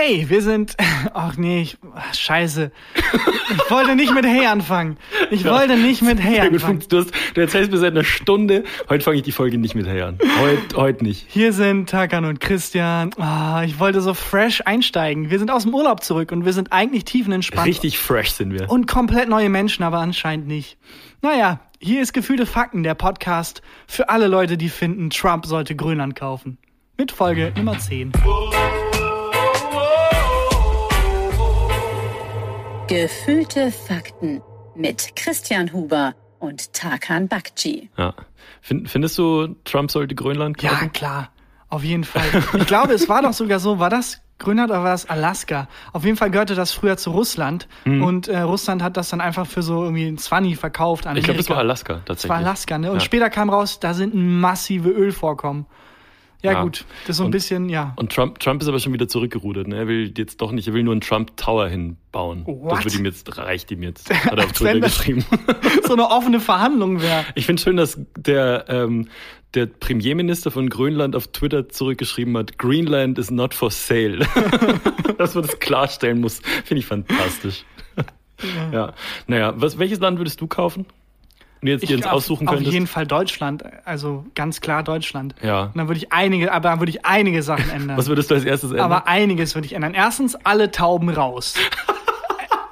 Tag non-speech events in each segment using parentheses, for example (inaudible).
Hey, wir sind. (laughs) Ach nee, ich, ach, scheiße. Ich wollte nicht mit Hey anfangen. Ich ja, wollte nicht mit Hey anfangen. Du, hast, du erzählst mir seit einer Stunde. Heute fange ich die Folge nicht mit Hey an. Heute, heute nicht. Hier sind Takan und Christian. Oh, ich wollte so fresh einsteigen. Wir sind aus dem Urlaub zurück und wir sind eigentlich tiefenentspannt. Richtig fresh sind wir. Und komplett neue Menschen, aber anscheinend nicht. Naja, hier ist Gefühlte Fakten, der Podcast für alle Leute, die finden, Trump sollte Grönland kaufen. Mit Folge Nummer 10. Gefühlte Fakten mit Christian Huber und Tarkan Bakci. Ja. Findest du, Trump sollte Grönland kaufen? Ja, klar. Auf jeden Fall. Ich glaube, es war doch sogar so, war das Grönland oder war das Alaska? Auf jeden Fall gehörte das früher zu Russland mhm. und äh, Russland hat das dann einfach für so irgendwie ein Zwanni verkauft an Ich glaube, das war Alaska tatsächlich. Das war Alaska, ne? Und ja. später kam raus, da sind massive Ölvorkommen. Ja, ja, gut, das ist so ein und, bisschen, ja. Und Trump, Trump ist aber schon wieder zurückgerudert. Ne? Er will jetzt doch nicht, er will nur einen Trump Tower hinbauen. What? Das wird ihm jetzt, reicht ihm jetzt. Hat er auf (laughs) Twitter geschrieben. (laughs) so eine offene Verhandlung wäre. Ich finde schön, dass der, ähm, der Premierminister von Grönland auf Twitter zurückgeschrieben hat, Greenland is not for sale. (laughs) dass man das klarstellen muss, finde ich fantastisch. Ja. ja. Naja, was, welches Land würdest du kaufen? Du jetzt, ich, jetzt aussuchen auf, könntest? Auf jeden Fall Deutschland, also ganz klar Deutschland. Ja. Und dann würde ich einige, aber dann würde ich einige Sachen ändern. (laughs) Was würdest du als erstes ändern? Aber einiges würde ich ändern. Erstens alle Tauben raus. (laughs)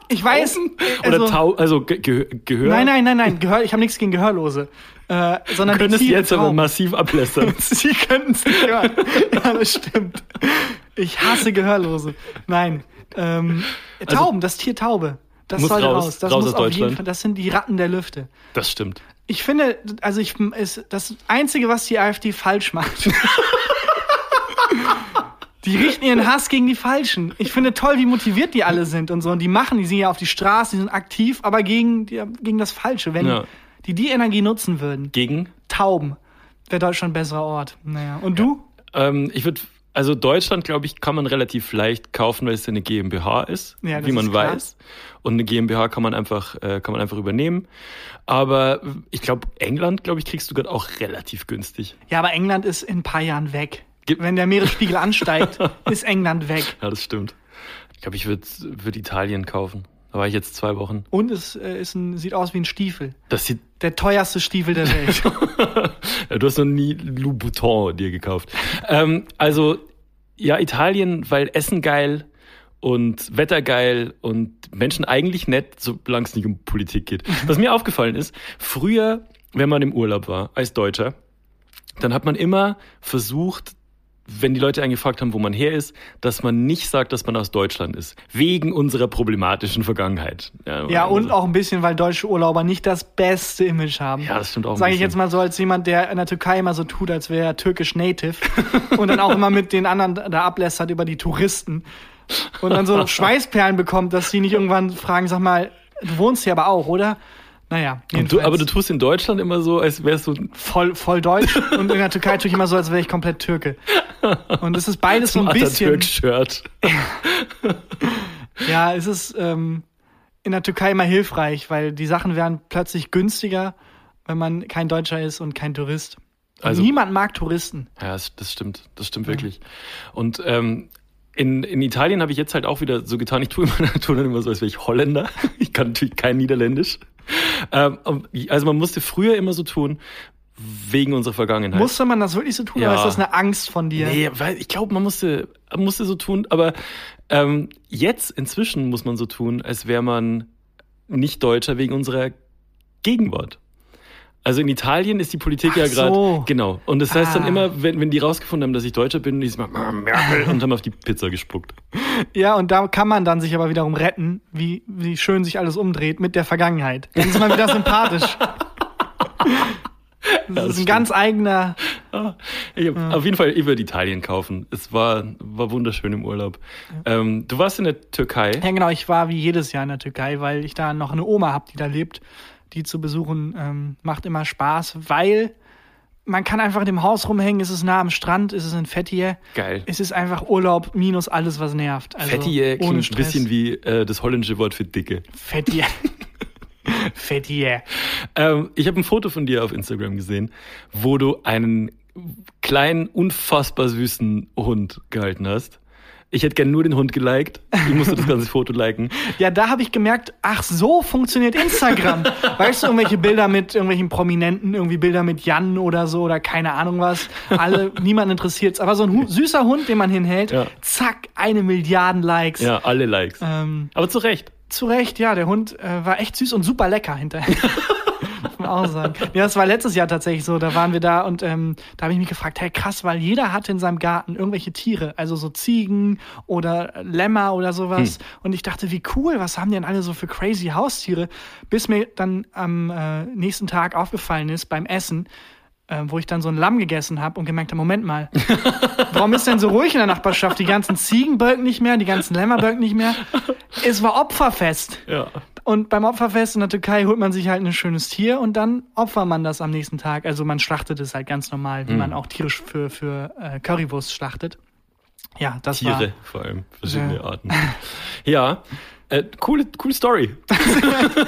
Ich weiß. Also, Oder Tau also Ge Gehör? Nein, nein, nein, nein. Gehör, ich habe nichts gegen Gehörlose. Äh, sondern du könntest jetzt Tauben. aber massiv ablästern. (laughs) Sie könnten es nicht hören. ja, das stimmt. Ich hasse Gehörlose. Nein. Ähm, also Tauben, also, das Tier Taube. Das muss sollte raus. raus. Das raus muss aus auf jeden Fall. Das sind die Ratten der Lüfte. Das stimmt. Ich finde, also ich ist das einzige, was die AfD falsch macht. (laughs) die richten ihren Hass gegen die Falschen. Ich finde toll, wie motiviert die alle sind und so. Und die machen, die sind ja auf die Straße, die sind aktiv, aber gegen, die, gegen das Falsche. Wenn ja. die die Energie nutzen würden. Gegen? Tauben. Wäre Deutschland ein besserer Ort. Naja. Und du? Ähm, ich würde also Deutschland, glaube ich, kann man relativ leicht kaufen, weil es eine GmbH ist, ja, wie man weiß. Und eine GmbH kann man einfach, äh, kann man einfach übernehmen. Aber ich glaube, England, glaube ich, kriegst du gerade auch relativ günstig. Ja, aber England ist in ein paar Jahren weg. Gibt Wenn der Meeresspiegel ansteigt, (laughs) ist England weg. Ja, das stimmt. Ich glaube, ich würde würd Italien kaufen. Da war ich jetzt zwei Wochen. Und es äh, ist ein, sieht aus wie ein Stiefel. Das sieht der teuerste Stiefel der Welt. (laughs) du hast noch nie Louboutin dir gekauft. ähm, also ja, Italien, weil Essen geil und Wetter geil und Menschen eigentlich nett, solange es nicht um Politik geht. Was mir aufgefallen ist, früher, wenn man im Urlaub war als Deutscher, dann hat man immer versucht, wenn die Leute angefragt haben, wo man her ist, dass man nicht sagt, dass man aus Deutschland ist. Wegen unserer problematischen Vergangenheit. Ja, ja und auch ein bisschen, weil deutsche Urlauber nicht das beste Image haben. Ja, das stimmt auch. Sage ich jetzt mal so als jemand, der in der Türkei immer so tut, als wäre er türkisch Native (laughs) und dann auch immer mit den anderen da ablässert über die Touristen und dann so (laughs) Schweißperlen bekommt, dass sie nicht irgendwann fragen, sag mal, du wohnst hier aber auch, oder? Naja. Du, aber du tust in Deutschland immer so, als wärst du voll, voll deutsch und in der Türkei tue ich immer so, als wäre ich komplett Türke. Und es ist beides so ein bisschen. shirt (laughs) ja, es ist ähm, in der Türkei immer hilfreich, weil die Sachen werden plötzlich günstiger, wenn man kein Deutscher ist und kein Tourist. Also, Niemand mag Touristen. Ja, das, stimmt. Das stimmt ja. wirklich. Und ähm, in, in Italien habe ich jetzt halt auch wieder so getan, ich tue immer, (laughs) tue dann immer so, als wäre ich Holländer. (laughs) Ich kann natürlich kein Niederländisch. Ähm, also man musste früher immer so tun, wegen unserer Vergangenheit. Musste man das wirklich so tun ja. oder ist das eine Angst von dir? Nee, weil ich glaube, man musste, musste so tun, aber ähm, jetzt inzwischen muss man so tun, als wäre man nicht Deutscher wegen unserer Gegenwart. Also in Italien ist die Politik Ach ja gerade so. genau und das heißt ah. dann immer, wenn, wenn die rausgefunden haben, dass ich Deutscher bin, die sagen mal Merkel (laughs) und haben auf die Pizza gespuckt. Ja und da kann man dann sich aber wiederum retten, wie wie schön sich alles umdreht mit der Vergangenheit. Dann ist man wieder sympathisch. (laughs) Das, das ist ein stimmt. ganz eigener. Ich hab, ja. Auf jeden Fall, ich würde Italien kaufen. Es war, war wunderschön im Urlaub. Ja. Ähm, du warst in der Türkei. Ja, genau. Ich war wie jedes Jahr in der Türkei, weil ich da noch eine Oma habe, die da lebt. Die zu besuchen ähm, macht immer Spaß, weil man kann einfach in dem Haus rumhängen, es ist nah am Strand, es ist in Fethiye. Geil. Es ist einfach Urlaub minus alles, was nervt. Also Fethiye klingt Stress. ein bisschen wie äh, das holländische Wort für Dicke. Fethiye. (laughs) Fettier. Ähm, ich habe ein Foto von dir auf Instagram gesehen, wo du einen kleinen, unfassbar süßen Hund gehalten hast. Ich hätte gern nur den Hund geliked. Ich musste das ganze Foto liken. (laughs) Ja, da habe ich gemerkt, ach, so funktioniert Instagram. (laughs) weißt du, irgendwelche Bilder mit irgendwelchen Prominenten, irgendwie Bilder mit Jan oder so oder keine Ahnung was. Alle, (laughs) niemand interessiert's. Aber so ein Hu süßer Hund, den man hinhält, Ja. zack, eine Milliarden Likes. Ja, alle Likes. Ähm, Aber zu Recht. zu Recht, ja, der Hund äh, war echt süß und super lecker hinterher. Man auch sagen. Ja, das war letztes Jahr tatsächlich so. Da waren wir da und ähm, da habe ich mich gefragt, hey krass, weil jeder hatte in seinem Garten irgendwelche Tiere, also so Ziegen oder Lämmer oder sowas. Und ich dachte, wie cool, was haben die denn alle so für crazy Haustiere? Bis mir dann am äh, nächsten Tag aufgefallen ist beim Essen, äh, wo ich dann so ein Lamm gegessen habe und gemerkt habe, Moment mal, (laughs) warum ist denn so ruhig in der Nachbarschaft? Die ganzen Ziegen bölken nicht mehr, die ganzen Lämmer bölken nicht mehr. Es war Opferfest. Ja. Und beim Opferfest in der Türkei holt man sich halt ein schönes Tier und dann opfert man das am nächsten Tag. Also man schlachtet es halt ganz normal, wie Mhm. man auch tierisch für, für äh, Currywurst schlachtet. Ja, das Tiere vor allem. Verschiedene Ja. Arten. (laughs) Ja. Äh, coole, coole Story.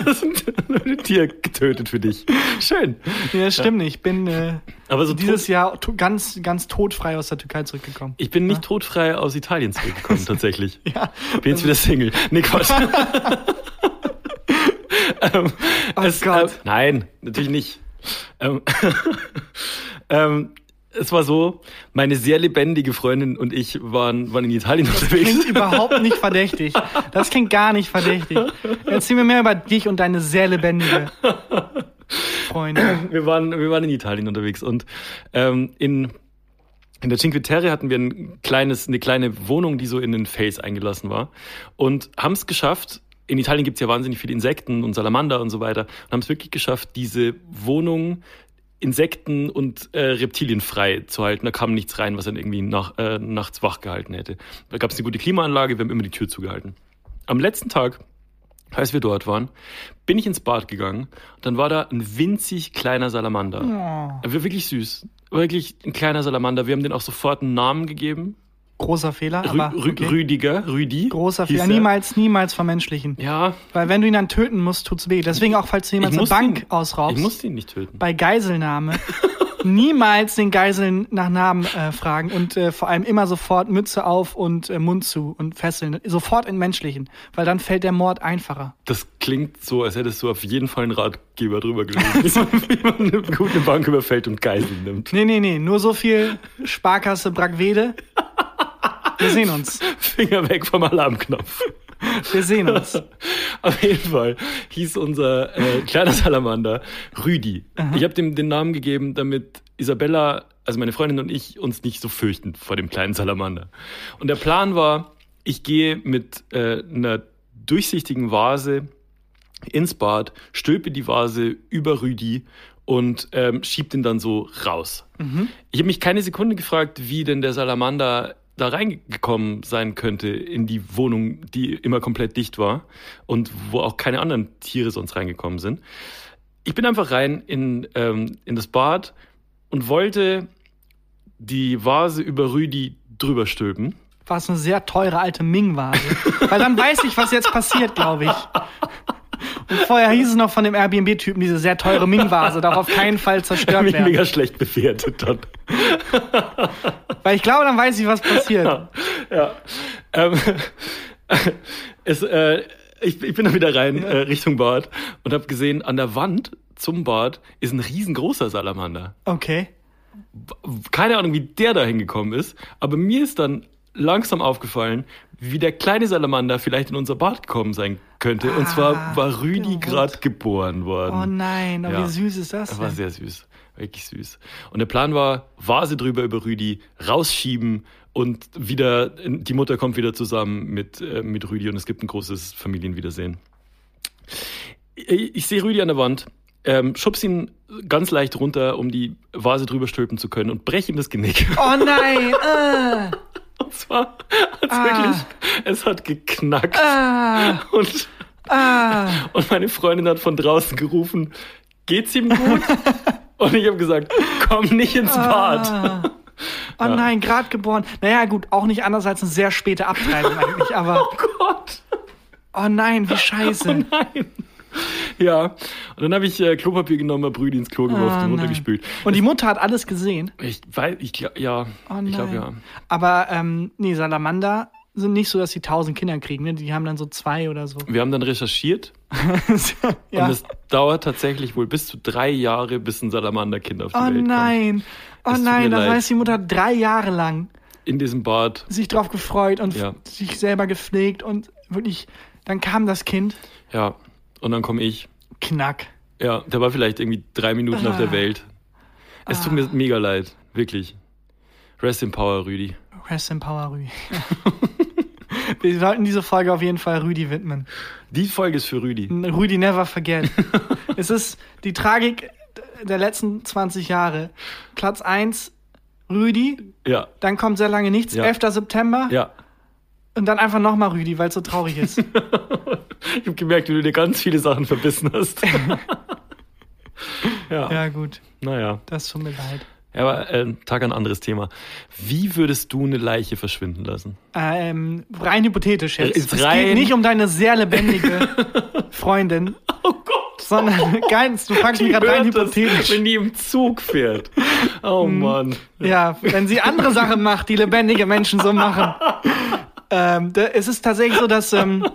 das sind ein Tier getötet für dich. Schön. war. Ja, stimmt nicht. Ich bin äh, Aber so dieses Jahr ganz, ganz todfrei aus der Türkei zurückgekommen. ich bin nicht todfrei aus Italien zurückgekommen, (laughs) tatsächlich. Ja. Bin jetzt wieder Single. Nee, Quatsch. (laughs) (laughs) ähm, Oh es, Gott. Äh, nein, natürlich nicht. Ähm, (laughs) ähm, es war so, meine sehr lebendige Freundin und ich waren, waren in Italien unterwegs. Klingt überhaupt nicht (laughs) verdächtig. Das klingt gar nicht verdächtig. Erzähl mir mehr über dich und deine sehr lebendige Freundin. (clears throat) Wir waren, wir waren in Italien unterwegs und ähm, in, in der Cinque Terre hatten wir ein kleines, eine kleine Wohnung, die so in den Fels eingelassen war und haben es geschafft, in Italien gibt's ja wahnsinnig viele Insekten und Salamander und so weiter und haben es wirklich geschafft, diese Wohnung Insekten und äh, Reptilien frei zu halten. Da kam nichts rein, was dann irgendwie nach, äh, nachts wach gehalten hätte. Da gab's eine gute Klimaanlage, wir haben immer die Tür zugehalten. Am letzten Tag als wir dort waren, bin ich ins Bad gegangen. Dann war da ein winzig kleiner Salamander. Oh, Er war wirklich süß. Wirklich ein kleiner Salamander. Wir haben den auch sofort einen Namen gegeben. Großer Fehler, Rü aber okay. Rüdiger, Rüdi. großer Fehler. er. Niemals, niemals vermenschlichen. Ja, Weil wenn du ihn dann töten musst, tut's weh. Deswegen auch, falls du jemals eine muss Bank ihn, ausraubst, ich musste ihn nicht töten. bei Geiselnahme (laughs) niemals den Geiseln nach Namen äh, fragen und äh, vor allem immer sofort Mütze auf und äh, Mund zu und fesseln. Sofort in menschlichen, weil dann fällt der Mord einfacher. Das klingt so, als hättest du auf jeden Fall einen Ratgeber drüber gelesen, wie man eine gute Bank überfällt und Geiseln nimmt. Nee, nee, nee, nur so viel Sparkasse Brackwede. Wir sehen uns. Finger weg vom Alarmknopf. Wir sehen uns. (laughs) Auf jeden Fall hieß unser äh, kleiner Salamander Rüdi. Ich habe dem den Namen gegeben, damit Isabella, also meine Freundin und ich, uns nicht so fürchten vor dem kleinen Salamander. Und der Plan war, ich gehe mit äh, einer durchsichtigen Vase ins Bad, stülpe die Vase über Rüdi und ähm, schieb den dann so raus. Ich habe mich keine Sekunde gefragt, wie denn der Salamander da reingekommen sein könnte in die Wohnung, die immer komplett dicht war und wo auch keine anderen Tiere sonst reingekommen sind. Ich bin einfach rein in, ähm, in das Bad und wollte die Vase über Rüdi drüber stülpen. War es eine sehr teure alte Ming-Vase. Weil dann weiß ich, was jetzt passiert, glaube ich. (laughs) Und vorher hieß es noch von dem Airbnb-Typen, diese sehr teure Ming-Vase darf auf keinen Fall (laughs) zerstört mich werden. mega schlecht bewertet dann. (laughs) Weil ich glaube, dann weiß ich, was passiert. ja. Ähm, (laughs) es, äh, ich, ich bin dann wieder rein äh, Richtung Bad und habe gesehen, an der Wand zum Bad ist ein riesengroßer Salamander. Okay. Keine Ahnung, wie der da hingekommen ist, aber mir ist dann langsam aufgefallen, wie der kleine Salamander vielleicht in unser Bad gekommen sein könnte. und Ah, zwar war Rüdi gerade geboren worden. Oh nein, aber Ja. wie süß ist das Das war denn? sehr süß. Wirklich süß. Und der Plan war, Vase drüber über Rüdi, rausschieben und wieder, die Mutter kommt wieder zusammen mit, äh, mit Rüdi und es gibt ein großes Familienwiedersehen. Ich, ich sehe Rüdi an der Wand, ähm, schubs ihn ganz leicht runter, um die Vase drüber stülpen zu können und brech ihm das Genick. Oh nein! Äh, (laughs) Und zwar hat's Ah. wirklich, es hat geknackt. ah, Und, ah. und meine Freundin hat von draußen gerufen, geht's ihm gut? (laughs) und ich habe gesagt, komm nicht ins Bad. Ah. Oh nein, grad geboren. Naja, gut, auch nicht anders als eine sehr späte Abtreibung eigentlich, aber (laughs) Oh Gott. oh nein, wie scheiße. Nein. (laughs) Ja, und dann habe ich äh, Klopapier genommen, hab Brüdi ins Klo geworfen Oh und nein. runtergespült. Und die Mutter hat alles gesehen. Ich weiß, ich glaub, ja, Oh ich glaube nein. ja. Aber ähm, nee, Salamander sind nicht so, dass sie tausend Kinder kriegen. Ne? Die haben dann so zwei oder so. Wir haben dann recherchiert (laughs) ja. und es dauert tatsächlich wohl bis zu drei Jahre, bis ein Salamanderkind auf die Oh Welt kommt. nein. Oh Es tut nein, das leid. heißt, die Mutter hat drei Jahre lang In diesem Bad. sich drauf gefreut und Ja. sich selber gepflegt und wirklich, dann kam das Kind. Ja. Und dann komme ich. Knack. Ja, der war vielleicht irgendwie drei Minuten auf Ah. der Welt. Es tut mir mega leid. Wirklich. Rest in Power, Rüdi. Rest in Power, Rüdi. (laughs) Wir sollten diese Folge auf jeden Fall Rüdi widmen. Die Folge ist für Rüdi. Rüdi never forget. (laughs) es ist die Tragik der letzten 20 Jahre. Platz 1, Rüdi. Ja. Dann kommt sehr lange nichts. Ja. 11. September. Ja. Und dann einfach nochmal Rüdi, weil es so traurig ist. (laughs) Ich habe gemerkt, wie du dir ganz viele Sachen verbissen hast. (laughs) ja. ja, gut. Naja. Das tut mir leid. Ja, aber äh, Tag ein anderes Thema. Wie würdest du eine Leiche verschwinden lassen? Ähm, rein hypothetisch jetzt. Ist es rein- geht nicht um deine sehr lebendige (laughs) Freundin, Oh Gott! sondern (laughs) ganz, du fragst mich gerade rein hypothetisch. wenn die im Zug fährt. Oh Mann. Ja, wenn sie andere Sachen macht, die lebendige Menschen so machen. Ähm, da, es ist tatsächlich so, dass ähm,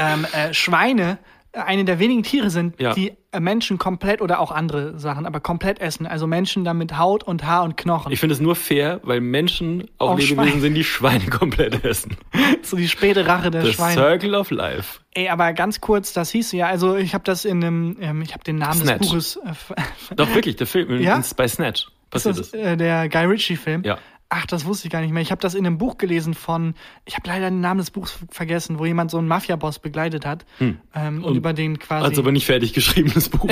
ähm, äh, Schweine eine der wenigen Tiere sind, Ja. die äh, Menschen komplett oder auch andere Sachen, aber komplett essen. Also Menschen dann mit Haut und Haar und Knochen. Ich finde es nur fair, weil Menschen auch Auch Lebewesen Schweine. sind, die Schweine (laughs) komplett essen. (laughs) so die späte Rache der The Schweine. Circle of Life. Ey, aber ganz kurz, das hieß ja, also ich habe das in einem, ähm, ich habe den Namen Snatch. des Buches, äh, (laughs) Doch wirklich, der Film Ja? bei Snatch ist passiert das das. äh, der Guy Ritchie-Film? Ja. Ach, das wusste ich gar nicht mehr. Ich habe das in einem Buch gelesen von, ich habe leider den Namen des Buchs vergessen, wo jemand so einen Mafia-Boss begleitet hat ähm, und, Und über den quasi. Also aber nicht fertig geschriebenes Buch.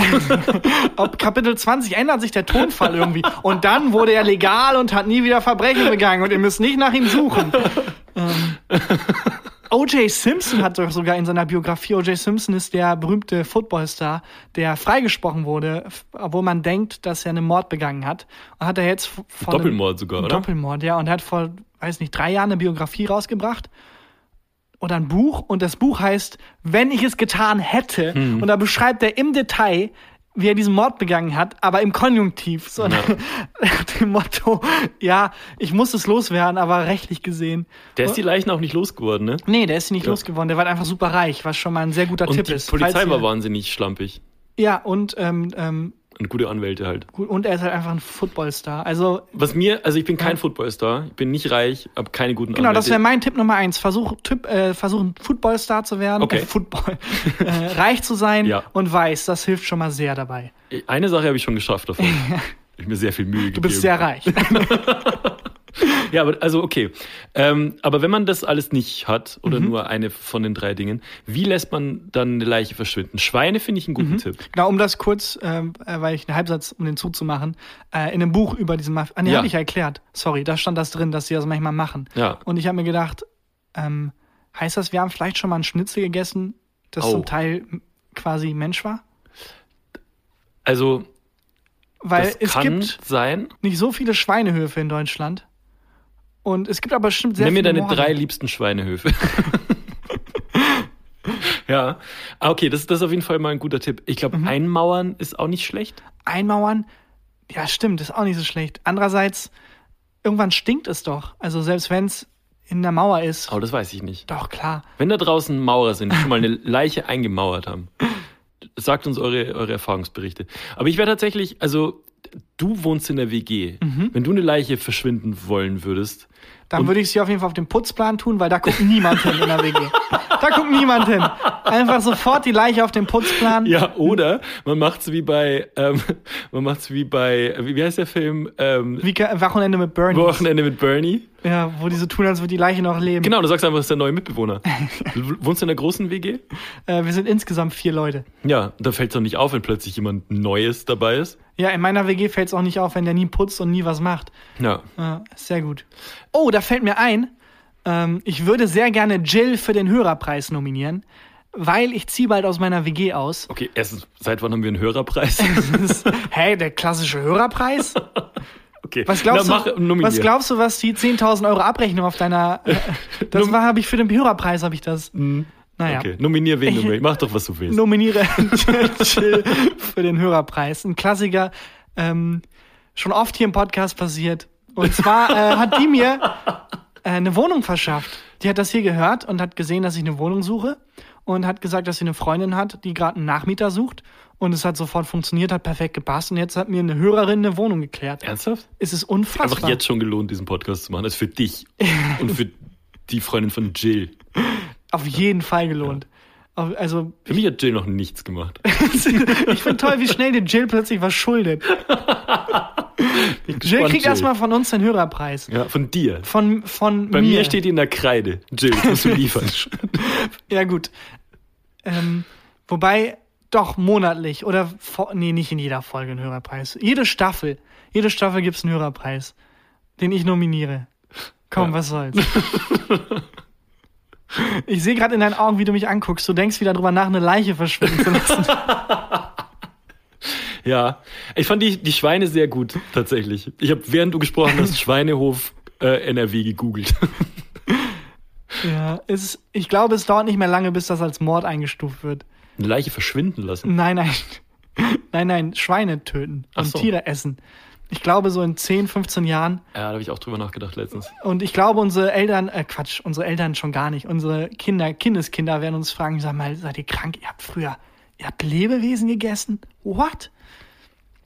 (laughs) Ab Kapitel 20 ändert sich der Tonfall irgendwie. Und dann wurde er legal und hat nie wieder Verbrechen begangen und ihr müsst nicht nach ihm suchen. (laughs) ähm, O.J. Simpson hat doch sogar in seiner Biografie, O.J. Simpson ist der berühmte Footballstar, der freigesprochen wurde, obwohl man denkt, dass er einen Mord begangen hat. Und hat er jetzt vor einem- Doppelmord sogar, oder? Doppelmord, ja. Und er hat vor, weiß nicht, drei Jahren eine Biografie rausgebracht. Oder ein Buch. Und das Buch heißt, wenn ich es getan hätte. Hm. Und da beschreibt er im Detail, wie er diesen Mord begangen hat, aber im Konjunktiv. So (laughs) nach dem Motto, ja, ich muss es loswerden, aber rechtlich gesehen. Der ist die Leichen auch nicht losgeworden, ne? Nee, der ist nicht Ja. losgeworden. Der war einfach super reich, was schon mal ein sehr guter Und Tipp die ist. Polizei Falls war wahnsinnig schlampig. Ja, und, ähm, ähm, Und gute Anwälte halt. gut, und er ist halt einfach ein Footballstar. Also, Was mir, also ich bin kein Ja. Footballstar, ich bin nicht reich, habe keine guten Genau, das Anwälte. wäre mein Tipp Nummer eins. Versuch, Tipp, äh, versuchen, Footballstar zu werden, Okay. äh, Football, (laughs) äh, reich zu sein Ja. und weiß, das hilft schon mal sehr dabei. Eine Sache habe ich schon geschafft davon. (laughs) ich mir sehr viel Mühe gegeben. Du bist sehr reich. (laughs) (laughs) Ja, aber also okay. Ähm, aber wenn man das alles nicht hat oder Mhm. nur eine von den drei Dingen, wie lässt man dann eine Leiche verschwinden? Schweine finde ich einen guten Tipp. genau, um das kurz, ähm, äh, weil ich einen Halbsatz, um den zuzumachen, äh, in einem Buch über diesen Mafia, ah, nee, Ja. habe ich ja erklärt. Sorry, da stand das drin, dass sie das manchmal machen. Ja. Und ich habe mir gedacht, ähm, heißt das, wir haben vielleicht schon mal ein Schnitzel gegessen, das Oh. zum Teil quasi Mensch war? Also Weil das es kann gibt sein. nicht so viele Schweinehöfe in Deutschland. Und es gibt aber bestimmt sehr Nenn mir deine Morde. drei liebsten Schweinehöfe. (laughs) ja. Ah, okay, das, das ist auf jeden Fall mal ein guter Tipp. Ich glaube, Mhm. einmauern ist auch nicht schlecht. einmauern, ja, stimmt, ist auch nicht so schlecht. Andererseits, irgendwann stinkt es doch. Also selbst wenn es in der Mauer ist, Aber das weiß ich nicht. doch klar. Wenn da draußen Maurer sind, die schon mal eine (laughs) Leiche eingemauert haben, sagt uns eure, eure Erfahrungsberichte. Aber ich wäre tatsächlich, also du wohnst in der WG. Mhm. Wenn du eine Leiche verschwinden wollen würdest, Dann würde ich sie auf jeden Fall auf den Putzplan tun, weil da guckt niemand hin in der WG. (laughs) Da guckt niemand hin. Einfach sofort die Leiche auf den Putzplan. ja, oder man macht's wie bei, ähm, man macht's wie bei, wie, heißt der Film? Ähm, Wie Wochenende mit Bernie. Wochenende mit Bernie. Ja, wo die so tun, als würde die Leiche noch leben. Genau, du sagst einfach, das ist der neue Mitbewohner. (laughs) Du wohnst in einer großen WG? Äh, wir sind insgesamt vier Leute. Ja, da fällt es doch nicht auf, wenn plötzlich jemand Neues dabei ist. Ja, in meiner WG fällt es auch nicht auf, wenn der nie putzt und nie was macht. Ja. Ja, sehr gut. Oh, da fällt mir ein, ähm, ich würde sehr gerne Jill für den Hörerpreis nominieren, weil ich ziehe bald aus meiner WG aus. Okay, erstens, seit wann haben wir einen Hörerpreis? (laughs) Hä, der klassische Hörerpreis? (laughs) Okay, Was glaubst, Na, du, was glaubst du, was die 10.000 Euro Abrechnung auf deiner... Äh, das war, habe ich für den Hörerpreis, habe ich das... Naja, Okay, nominier wen du willst. Mach doch, was du willst. nominiere (laughs) Jill für den Hörerpreis. Ein Klassiker, ähm, schon oft hier im Podcast passiert. Und zwar äh, hat die mir äh, eine Wohnung verschafft. Die hat das hier gehört und hat gesehen, dass ich eine Wohnung suche und hat gesagt, dass sie eine Freundin hat, die gerade einen Nachmieter sucht. Und es hat sofort funktioniert, hat perfekt gepasst. Und jetzt hat mir eine Hörerin eine Wohnung geklärt. Ernsthaft? Es ist unfassbar. Einfach jetzt schon gelohnt, diesen Podcast zu machen. Das ist für dich und für die Freundin von Jill. (laughs) Auf jeden Fall gelohnt. Auf- Also, Für mich hat Jill noch nichts gemacht. (laughs) ich finde toll, wie schnell dir Jill plötzlich was schuldet. (laughs) Jill kriegt erstmal von uns den Hörerpreis. Ja, von dir. Von, von Bei mir. mir steht die in der Kreide. Jill, das musst du liefern. (laughs) Ja, gut. Ähm, wobei, doch, monatlich oder, nee, nicht in jeder Folge ein Hörerpreis. Jede Staffel, jede Staffel gibt's einen Hörerpreis, den ich nominiere. Komm, Ja. was soll's. Ich sehe gerade in deinen Augen, wie du mich anguckst. Du denkst wieder drüber nach, eine Leiche verschwinden zu lassen. (laughs) Ja, ich fand die, die Schweine sehr gut, tatsächlich. Ich habe, während du gesprochen hast, (laughs) Schweinehof äh, NRW gegoogelt. ja, es, ich glaube, es dauert nicht mehr lange, bis das als Mord eingestuft wird. Eine Leiche verschwinden lassen. Nein, nein. (laughs) Nein, nein, Schweine töten Ach und so. Tiere essen. Ich glaube, so in 10, 15 Jahren Ja, da habe ich auch drüber nachgedacht letztens. Und ich glaube, unsere Eltern, äh Quatsch, unsere Eltern schon gar nicht. Unsere Kinder, Kindeskinder werden uns fragen, sag mal, seid ihr krank? Ihr habt früher, ihr habt Lebewesen gegessen? What?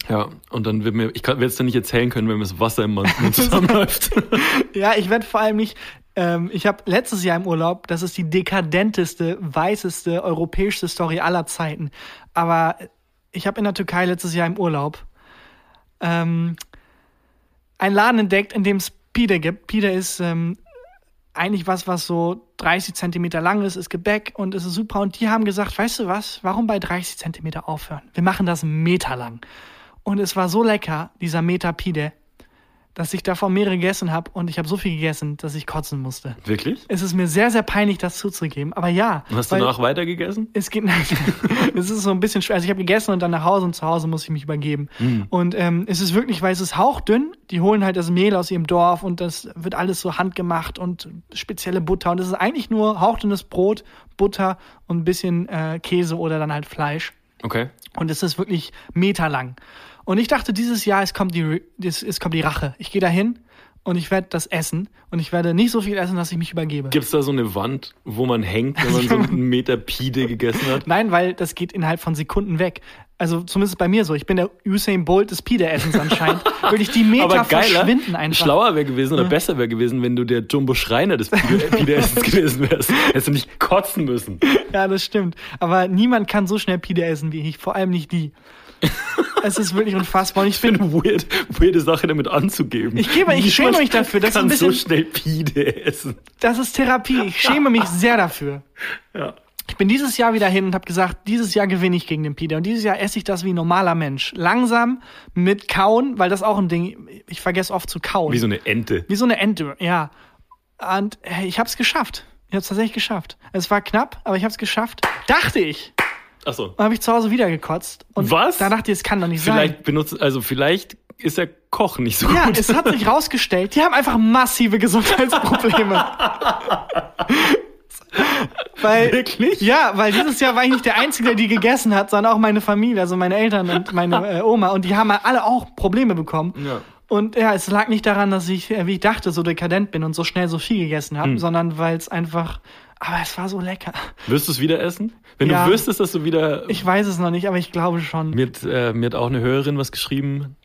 Ja, und dann wird mir, ich werde es dann nicht erzählen können, wenn mir das Wasser im Mund (laughs) zusammenläuft. (laughs) Ja, ich werde vor allem nicht, ähm, ich habe letztes Jahr im Urlaub, das ist die dekadenteste, weißeste, europäischste Story aller Zeiten. Aber ich habe in der Türkei letztes Jahr im Urlaub ähm, einen Laden entdeckt, in dem es Pide gibt. Pide ist ähm, eigentlich was, was so 30 Zentimeter lang ist, ist Gebäck und es ist super. Und die haben gesagt, weißt du was, warum bei 30 Zentimeter aufhören? Wir machen das einen Meter lang. Und es war so lecker, dieser Meter Pide, dass ich davon mehrere gegessen habe und ich habe so viel gegessen, dass ich kotzen musste. Wirklich? Es ist mir sehr, sehr peinlich, das zuzugeben. Aber ja. Und hast du danach weitergegessen? Es geht (laughs) nein, es ist so ein bisschen schwer. Also ich habe gegessen und dann nach Hause und zu Hause muss ich mich übergeben. Und ähm, es ist wirklich, weil es ist hauchdünn. Die holen halt das Mehl aus ihrem Dorf und das wird alles so handgemacht und spezielle Butter. Und es ist eigentlich nur hauchdünnes Brot, Butter und ein bisschen äh, Käse oder dann halt Fleisch. Okay. Und es ist wirklich meterlang. Und ich dachte, dieses Jahr, es kommt die, es, es kommt die Rache. Ich gehe dahin und ich werde das essen. Und ich werde nicht so viel essen, dass ich mich übergebe. Gibt es da so eine Wand, wo man hängt, wenn man so (laughs) einen Meter Pide gegessen hat? Nein, weil das geht innerhalb von Sekunden weg. Also zumindest bei mir so. Ich bin der Usain Bolt des Pide-Essens anscheinend. (laughs) Wirklich die Meter Aber geiler, verschwinden einfach. schlauer wäre gewesen oder besser wäre gewesen, wenn du der Jumbo Schreiner des Pide- (laughs) Pide-Essens gewesen wärst. Hättest du nicht kotzen müssen. Ja, das stimmt. Aber niemand kann so schnell Pide essen wie ich. Vor allem nicht die. (laughs) es ist wirklich unfassbar. Und ich finde bin, weird, weirde Sache damit anzugeben. Ich gebe- ich schäme mich dafür, das ist kann ein bisschen- so schnell Pide essen. das ist Therapie. Ich schäme mich sehr dafür. Ja. Ich bin dieses Jahr wieder hin und habe gesagt, dieses Jahr gewinne ich gegen den Pide. Und dieses Jahr esse ich das wie ein normaler Mensch. Langsam mit Kauen, weil das auch ein Ding, ich vergesse oft zu kauen. Wie so eine Ente. Wie so eine Ente, ja. Und hey, ich habe es geschafft. Ich habe es tatsächlich geschafft. Es war knapp, aber ich habe es geschafft. Dachte ich. Achso. Und habe ich zu Hause wieder gekotzt. Und Was? Da dachte ich, es kann doch nicht sein. Vielleicht benutzt, also vielleicht ist der Koch nicht so Ja, gut. es hat sich rausgestellt, die haben einfach massive Gesundheitsprobleme. (laughs) weil, Wirklich? Ja, weil dieses Jahr war ich nicht der Einzige, der die gegessen hat, sondern auch meine Familie, also meine Eltern und meine äh, Oma. Und die haben alle auch Probleme bekommen. Ja. Und ja, es lag nicht daran, dass ich, äh, wie ich dachte, so dekadent bin und so schnell so viel gegessen habe, sondern weil es einfach, aber es war so lecker. Wirst du es wieder essen? Wenn Ja. du wüsstest, dass du wieder. Ich weiß es noch nicht, aber ich glaube schon. mir, hat, äh, mir hat auch eine Hörerin was geschrieben.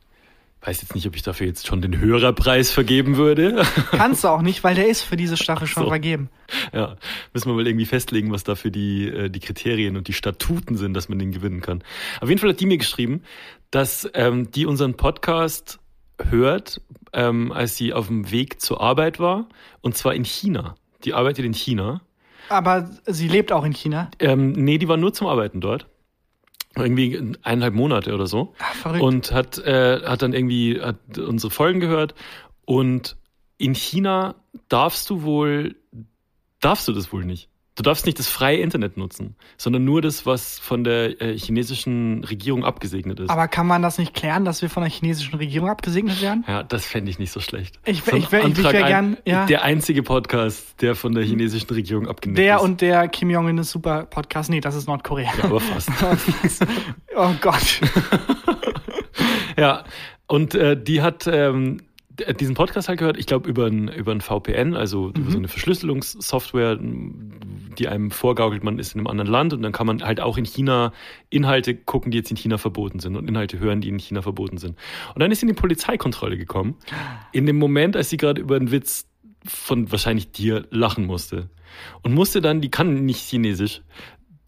Weiß jetzt nicht, ob ich dafür jetzt schon den Hörerpreis vergeben würde. (laughs) Kannst du auch nicht, weil der ist für diese Staffel schon So. vergeben. ja, müssen wir mal irgendwie festlegen, was da für die, äh, die Kriterien und die Statuten sind, dass man den gewinnen kann. Auf jeden Fall hat die mir geschrieben, dass ähm, die unseren Podcast hört, ähm, als sie auf dem Weg zur Arbeit war, und zwar in China. Die arbeitet in China. Aber sie lebt auch in China. Ähm, nee, die war nur zum Arbeiten dort. Irgendwie eineinhalb Monate oder so. Ach, verrückt. Und hat, äh, hat dann irgendwie hat unsere Folgen gehört. Und in China darfst du wohl, darfst du das wohl nicht. Du darfst nicht das freie Internet nutzen, sondern nur das, was von der äh, chinesischen Regierung abgesegnet ist. aber kann man das nicht klären, dass wir von der chinesischen Regierung abgesegnet werden? ja, das fände ich nicht so schlecht. Ich- So ich wär- ich- ich Antrag wär ein- gern, ja. Der einzige Podcast, der von der chinesischen Regierung abgenickt Der ist. und der Kim Jong-un ist super Podcast. Nee, das ist Nordkorea. ja, aber fast. (laughs) oh Gott. (laughs) Ja, und äh, die hat, ähm, diesen Podcast halt gehört, ich glaube, über ein, über ein VPN, also über so eine Verschlüsselungssoftware, die einem vorgaukelt, man ist in einem anderen Land und dann kann man halt auch in China Inhalte gucken, die jetzt in China verboten sind und Inhalte hören, die in China verboten sind. Und dann ist sie in die Polizeikontrolle gekommen, in dem Moment, als sie gerade über einen Witz von wahrscheinlich dir lachen musste. Und musste dann, die kann nicht Chinesisch,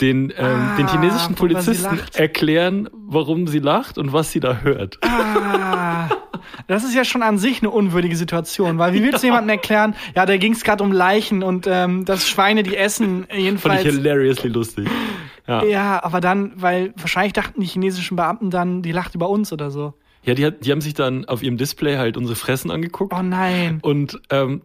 den, ähm, Ah, den chinesischen Polizisten erklären, warum sie lacht und was sie da hört. Ah, das ist ja schon an sich eine unwürdige Situation, weil wie willst du jemandem erklären, ja, da ging es gerade um Leichen und ähm, dass Schweine die essen, (laughs) Fand ich jedenfalls. hilariously lustig. Ja. Ja, aber dann, weil wahrscheinlich dachten die chinesischen Beamten dann, die lacht über uns oder so. Ja, die, hat, die haben sich dann auf ihrem Display halt unsere Fressen angeguckt. Oh nein. Und ähm,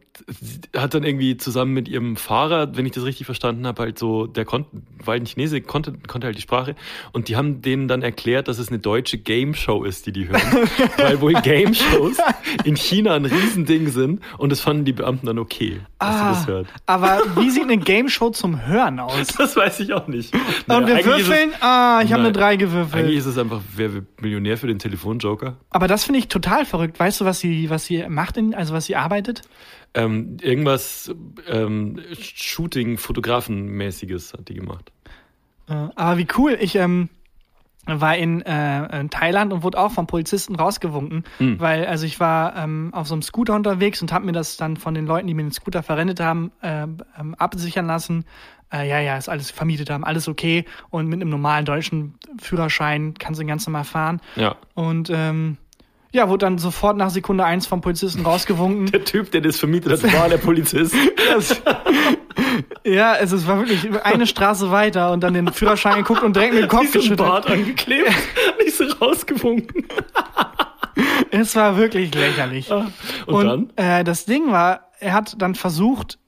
hat dann irgendwie zusammen mit ihrem Fahrer, wenn ich das richtig verstanden habe, halt so, der konnte, weil ein Chinese konnte, konnte halt die Sprache. Und die haben denen dann erklärt, dass es eine deutsche Game Show ist, die die hören. (laughs) weil wohl Game Shows in China ein Riesending sind. Und das fanden die Beamten dann okay, dass sie Ah, das hört. aber wie sieht eine Game Show zum Hören aus? (laughs) Das weiß ich auch nicht. Und Naja, wir eigentlich ist würfeln? Ah, ich habe eine Nein. 3 Es, eigentlich gewürfelt. ist es einfach, wer wird Millionär für den Telefonjoker? Aber das finde ich total verrückt. Weißt du, was sie, was sie macht, in, also was sie arbeitet? Ähm, irgendwas ähm, Shooting, Fotografen-mäßiges hat die gemacht. Äh, aber wie cool. Ich ähm, war in, äh, in Thailand und wurde auch vom Polizisten rausgewunken, Hm. weil also ich war ähm, auf so einem Scooter unterwegs und habe mir das dann von den Leuten, die mir den Scooter verrentet haben, äh, ähm, absichern lassen. Äh, ja, ja, ist alles vermietet haben, alles okay. Und mit einem normalen deutschen Führerschein kannst du ganz normal fahren. Ja. Und ähm, ja, wurde dann sofort nach Sekunde eins vom Polizisten rausgewunken. (laughs) Der Typ, der das vermietet hat, war der Polizist. (laughs) Das, ja, es, es war wirklich eine Straße weiter und dann den Führerschein geguckt und direkt mit dem Kopf geschüttelt. Bart angeklebt, (laughs) nicht so rausgewunken. Es war wirklich lächerlich. Und, dann? Äh, das Ding war, er hat dann versucht,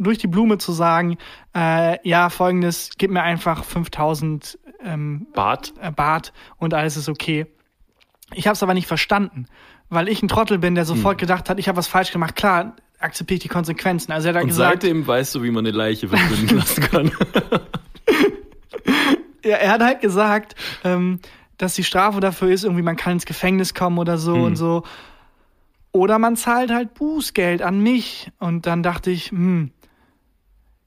durch die Blume zu sagen, äh, ja, folgendes, gib mir einfach 5000 ähm, Bart? äh, Bart und alles ist okay. Ich habe es aber nicht verstanden, weil ich ein Trottel bin, der sofort Hm. gedacht hat, ich habe was falsch gemacht. Klar, akzeptiere ich die Konsequenzen. Also er hat Und gesagt, seitdem weißt du, wie man eine Leiche verschwinden (laughs) lassen kann. Ja, er hat halt gesagt, ähm, dass die Strafe dafür ist, irgendwie man kann ins Gefängnis kommen oder so und so. Oder man zahlt halt Bußgeld an mich. Und dann dachte ich, hm,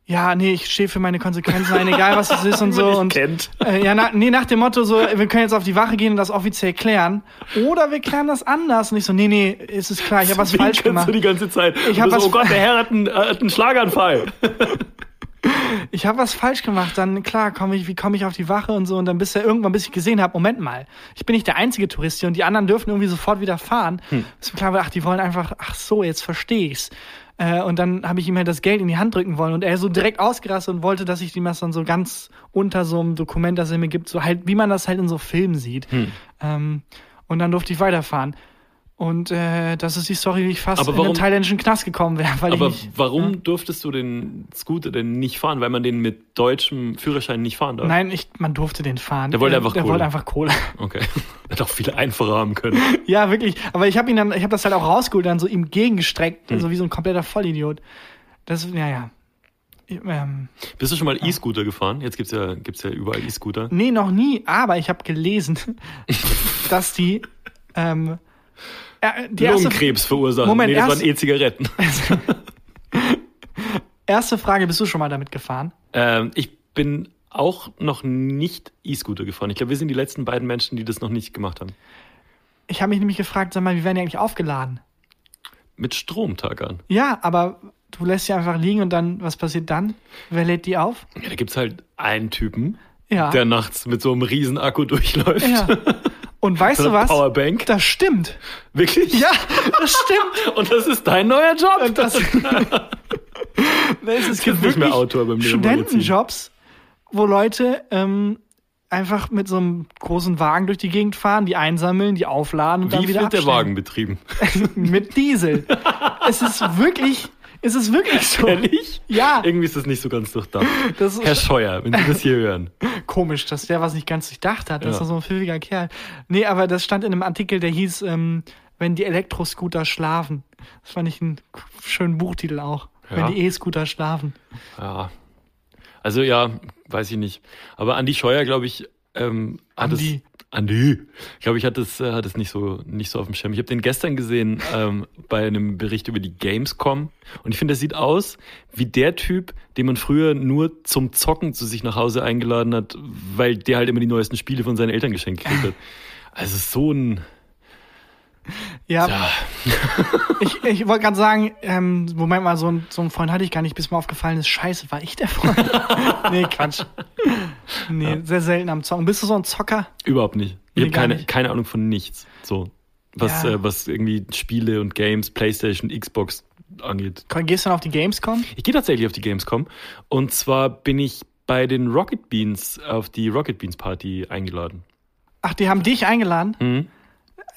ja, nee, ich stehe für meine Konsequenzen ein, egal was es ist und (laughs) so. Und kennt. äh, ja, na, nee, nach dem Motto so, wir können jetzt auf die Wache gehen und das offiziell klären. Oder wir klären das anders. Und ich so, nee, nee, ist es klar, ich habe was falsch gemacht. du die ganze Zeit? Ich Und hab du was- so, oh Gott, der Herr hat einen, äh, hat einen Schlaganfall. (laughs) ich habe was falsch gemacht, dann klar, komme ich, wie komme ich auf die Wache und so und dann bis er irgendwann, bis ich gesehen habe, Moment mal, ich bin nicht der einzige Tourist hier und die anderen dürfen irgendwie sofort wieder fahren. Bis mir klar ach, die wollen einfach, ach so, jetzt verstehe ich's. Äh, und dann habe ich ihm halt das Geld in die Hand drücken wollen und er so direkt ausgerastet und wollte, dass ich ihm das dann so ganz unter so einem Dokument, das er mir gibt, so halt, wie man das halt in so Filmen sieht. Ähm, und dann durfte ich weiterfahren. Und äh, das ist die Story, wie ich fast Aber in warum- den thailändischen Knast gekommen wäre, Aber ich nicht, warum durftest du den Scooter denn nicht fahren? Weil man den mit deutschem Führerschein nicht fahren darf? Nein, ich, man durfte den fahren. Der wollte einfach Der Kohle. wollte einfach Kohle. Okay. (laughs) Hätte auch viel einfacher haben können. (laughs) ja, wirklich. Aber ich habe ihn dann, ich habe das halt auch rausgeholt, dann so ihm gegengestreckt, Hm. so wie so ein kompletter Vollidiot. Das, ja, ja. Ich, Ähm, Bist du schon mal E-Scooter gefahren? Jetzt gibt's ja, gibt's ja überall E-Scooter. nee, noch nie. Aber ich habe gelesen, (laughs) dass die, ähm, äh, die erste, Lungenkrebs verursachen. Moment, nee, das erst- waren E-Zigaretten. (laughs) erste Frage, bist du schon mal damit gefahren? ähm, ich bin auch noch nicht E-Scooter gefahren. Ich glaube, wir sind die letzten beiden Menschen, die das noch nicht gemacht haben. Ich habe mich nämlich gefragt, sag mal, wie werden die eigentlich aufgeladen? Mit Stromtag an. Ja, aber du lässt sie einfach liegen und dann, was passiert dann? Wer lädt die auf? Ja, da gibt's halt einen Typen, Ja. der nachts mit so einem riesen Akku durchläuft. ja. (laughs) Und weißt du was? Powerbank. Das stimmt. Wirklich? Ja, das stimmt. (laughs) Und das ist dein neuer Job. Und das, (laughs) es, es gibt nicht mehr Autor beim Studentenjobs, wo Leute ähm, einfach mit so einem großen Wagen durch die Gegend fahren, die einsammeln, die aufladen und dann Wie wieder wird der abstellen. Wagen betrieben? (laughs) Mit Diesel. es ist wirklich, es ist wirklich so. Ehrlich? Ja, Irgendwie ist das nicht so ganz durchdacht. Herr Scheuer, wenn Sie das hier hören. (laughs) komisch, dass der was nicht ganz durchdacht hat. Das Ja. ist doch so ein pfiffiger Kerl. Nee, aber das stand in einem Artikel, der hieß, ähm, wenn die Elektroscooter schlafen. Das fand ich einen schönen Buchtitel auch. Ja. Wenn die E-Scooter schlafen. Ja. Also ja, weiß ich nicht. Aber Andi Scheuer, glaube ich, ähm, hat es. Andi. Andi. Ich glaube, ich hatte es, äh, hatte es nicht so, nicht so auf dem Schirm. Ich habe den gestern gesehen ähm, bei einem Bericht über die Gamescom und ich finde, der sieht aus wie der Typ, den man früher nur zum Zocken zu sich nach Hause eingeladen hat, weil der halt immer die neuesten Spiele von seinen Eltern geschenkt gekriegt hat. Also so ein Ja, ja, (laughs) ich, ich wollte gerade sagen, ähm, Moment mal, so, ein- so einen Freund hatte ich gar nicht, bis mir aufgefallen ist, scheiße, war ich der Freund? (laughs) nee, Quatsch. Nee, sehr selten am Zocken. Bist du so ein Zocker? überhaupt nicht. Ich Nee, habe keine, nicht. keine Ahnung von nichts. So. Was, Ja. äh, was irgendwie Spiele und Games, Playstation, Xbox angeht. Gehst du dann auf die Gamescom? Ich gehe tatsächlich auf die Gamescom. Und zwar bin ich bei den Rocket Beans auf die Rocket Beans Party eingeladen. Ach, die haben dich eingeladen? Mhm.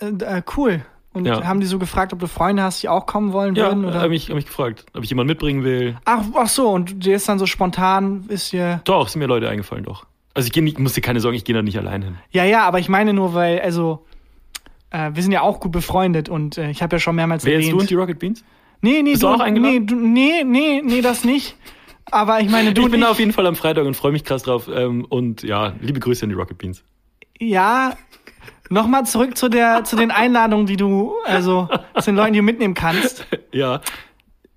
Äh, äh, cool. Und Ja. haben die so gefragt, ob du Freunde hast, die auch kommen wollen Ja, würden? Oder? habe mich, hab mich gefragt, ob ich jemanden mitbringen will. ach, ach so, und dir ist dann so spontan, ist dir. Doch, sind mir Leute eingefallen, doch. Also ich geh nicht, muss dir keine Sorgen, ich gehe da nicht allein hin. Ja, ja, aber ich meine nur, weil, also, äh, wir sind ja auch gut befreundet und äh, ich habe ja schon mehrmals Wer jetzt erwähnt. du und die Rocket Beans? nee, nee, Bist du auch eingeladen? Nee, du, nee, nee, nee, das nicht. Aber ich meine, du ich bin da ich, auf jeden Fall am Freitag und freue mich krass drauf. Ähm, und ja, liebe Grüße an die Rocket Beans. Ja, nochmal zurück zu der, zu den Einladungen, die du, also zu den Leuten, die du mitnehmen kannst. (laughs) Ja.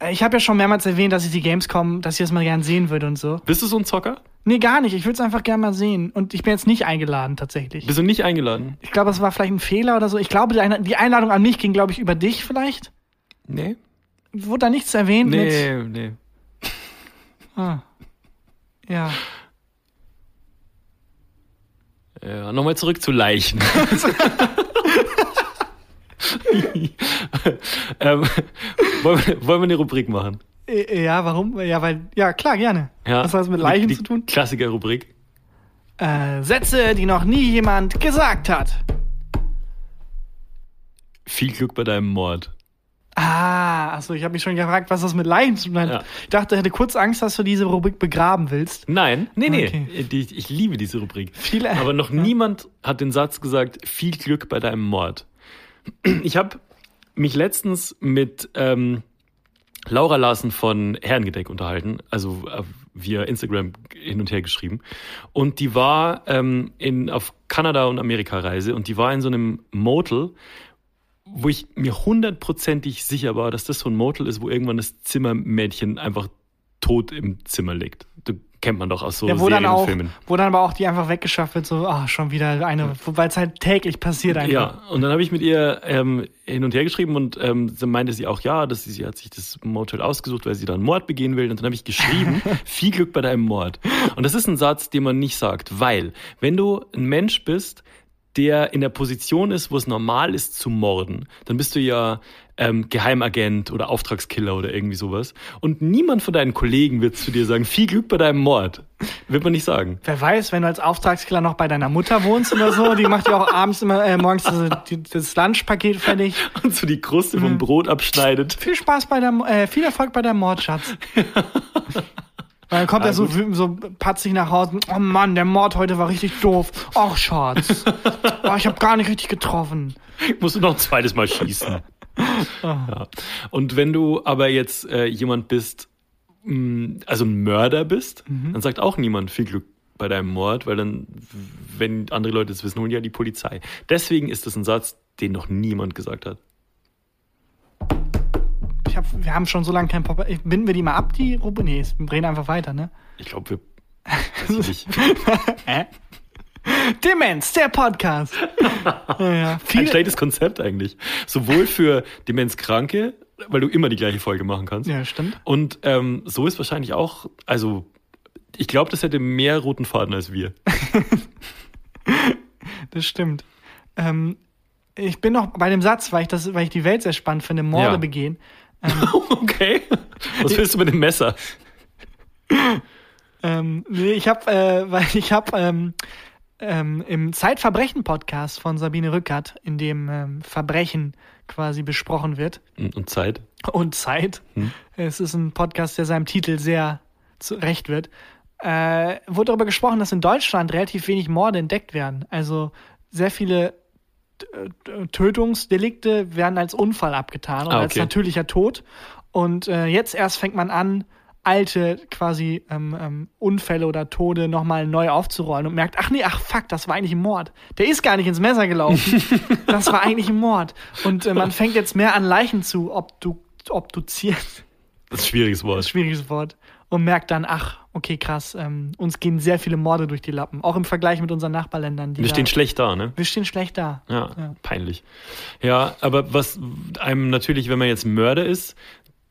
Ich habe ja schon mehrmals erwähnt, dass ich die Gamescom, dass ich das mal gern sehen würde und so. Bist du so ein Zocker? Nee, gar nicht. Ich würde es einfach gern mal sehen. Und ich bin jetzt nicht eingeladen, tatsächlich. Bist du nicht eingeladen? Ich glaube, es war vielleicht ein Fehler oder so. Ich glaube, die Einla- die Einladung an mich ging, glaube ich, über dich vielleicht. Nee. Wurde da nichts erwähnt mit. Nee, nee. Ah. Ja. Ja, nochmal zurück zu Leichen. (laughs) ähm, wollen, wir, wollen wir eine Rubrik machen? Äh, Ja, warum? Ja, weil, ja, klar, gerne. Ja, Was hat das mit Leichen die, zu tun? Klassiker-Rubrik. Äh, Sätze, die noch nie jemand gesagt hat. Viel Glück bei deinem Mord. Ah, achso, ich habe mich schon gefragt, was das mit Leichen zu tun hat. Ja. Ich dachte, ich hätte kurz Angst, dass du diese Rubrik begraben willst. Nein, nee, nee. Okay. Die, ich liebe diese Rubrik. Viele- Aber noch (laughs) niemand hat den Satz gesagt, viel Glück bei deinem Mord. Ich habe mich letztens mit ähm, Laura Larsen von Herrengedeck unterhalten, also äh, via Instagram hin und her geschrieben. Und die war ähm, in, auf Kanada- und Amerika-Reise und die war in so einem Motel, wo ich mir hundertprozentig sicher war, dass das so ein Motel ist, wo irgendwann das Zimmermädchen einfach tot im Zimmer liegt. Das kennt man doch aus so ja, wo Serien dann auch, wo dann aber auch die einfach weggeschafft wird, so, ah, schon wieder eine, weil es halt täglich passiert einfach. Ja, und dann habe ich mit ihr ähm, hin und her geschrieben und ähm, sie meinte sie auch, ja, dass sie, sie hat sich das Motel ausgesucht, weil sie da einen Mord begehen will. Und dann habe ich geschrieben, (laughs) viel Glück bei deinem Mord. Und das ist ein Satz, den man nicht sagt, weil wenn du ein Mensch bist, der in der Position ist, wo es normal ist zu morden, dann bist du ja ähm, Geheimagent oder Auftragskiller oder irgendwie sowas. Und niemand von deinen Kollegen wird zu dir sagen, viel Glück bei deinem Mord. Wird man nicht sagen. Wer weiß, wenn du als Auftragskiller noch bei deiner Mutter wohnst oder so, die macht ja auch abends immer, äh, morgens das, das Lunchpaket fertig. (laughs) Und so die Kruste vom Brot abschneidet. Viel Spaß bei der, äh, viel Erfolg bei deinem Mord, Schatz. (laughs) Weil dann kommt er so, so patzig nach Hause. Oh Mann, der Mord heute war richtig doof. Och, Schatz. (laughs) Oh, ich habe gar nicht richtig getroffen. musst du noch ein zweites Mal schießen. ja. Und wenn du aber jetzt äh, jemand bist, mh, also ein Mörder bist, dann sagt auch niemand viel Glück bei deinem Mord, weil dann, wenn andere Leute es wissen, holen ja die Polizei. Deswegen ist das ein Satz, den noch niemand gesagt hat. Wir haben schon so lange kein Pop. Binden wir die mal ab, die Rubrik? Nee, wir reden einfach weiter, ne? Ich glaube, wir. Weiß ich nicht. (laughs) Demenz, der Podcast. (laughs) ja, ja. Ein Viele, schlechtes Konzept eigentlich. Sowohl für Demenzkranke, weil du immer die gleiche Folge machen kannst. ja, stimmt. Und ähm, so ist wahrscheinlich auch, also ich glaube, das hätte mehr roten Faden als wir. (laughs) Das stimmt. Ähm, ich bin noch bei dem Satz, weil ich, das, weil ich die Welt sehr spannend finde, Morde Ja. begehen. (laughs) Okay. Was willst du mit dem Messer? Ähm, nee, ich habe, äh, weil ich habe ähm, ähm, im Zeitverbrechen-Podcast von Sabine Rückert, in dem ähm, Verbrechen quasi besprochen wird Und und Zeit. und Zeit. Es ist ein Podcast, der seinem Titel sehr zurecht wird. Äh, wurde darüber gesprochen, dass in Deutschland relativ wenig Morde entdeckt werden. Also sehr viele Tötungsdelikte werden als Unfall abgetan oder Ah, als okay. natürlicher Tod. Und äh, jetzt erst fängt man an, alte quasi ähm, ähm, Unfälle oder Tode nochmal neu aufzurollen und merkt, ach nee, ach fuck, das war eigentlich ein Mord. Der ist gar nicht ins Messer gelaufen. (laughs) das war eigentlich ein Mord. Und äh, man fängt jetzt mehr an Leichen zu obdu obduzieren. Das ist ein schwieriges Wort. Schwieriges Wort. Und merkt dann, ach, okay, krass, ähm, uns gehen sehr viele Morde durch die Lappen. Auch im Vergleich mit unseren Nachbarländern. Die Wir da- stehen schlecht da, ne? wir stehen schlecht da. Ja, Ja. peinlich. Ja, aber was einem natürlich, wenn man jetzt Mörder ist,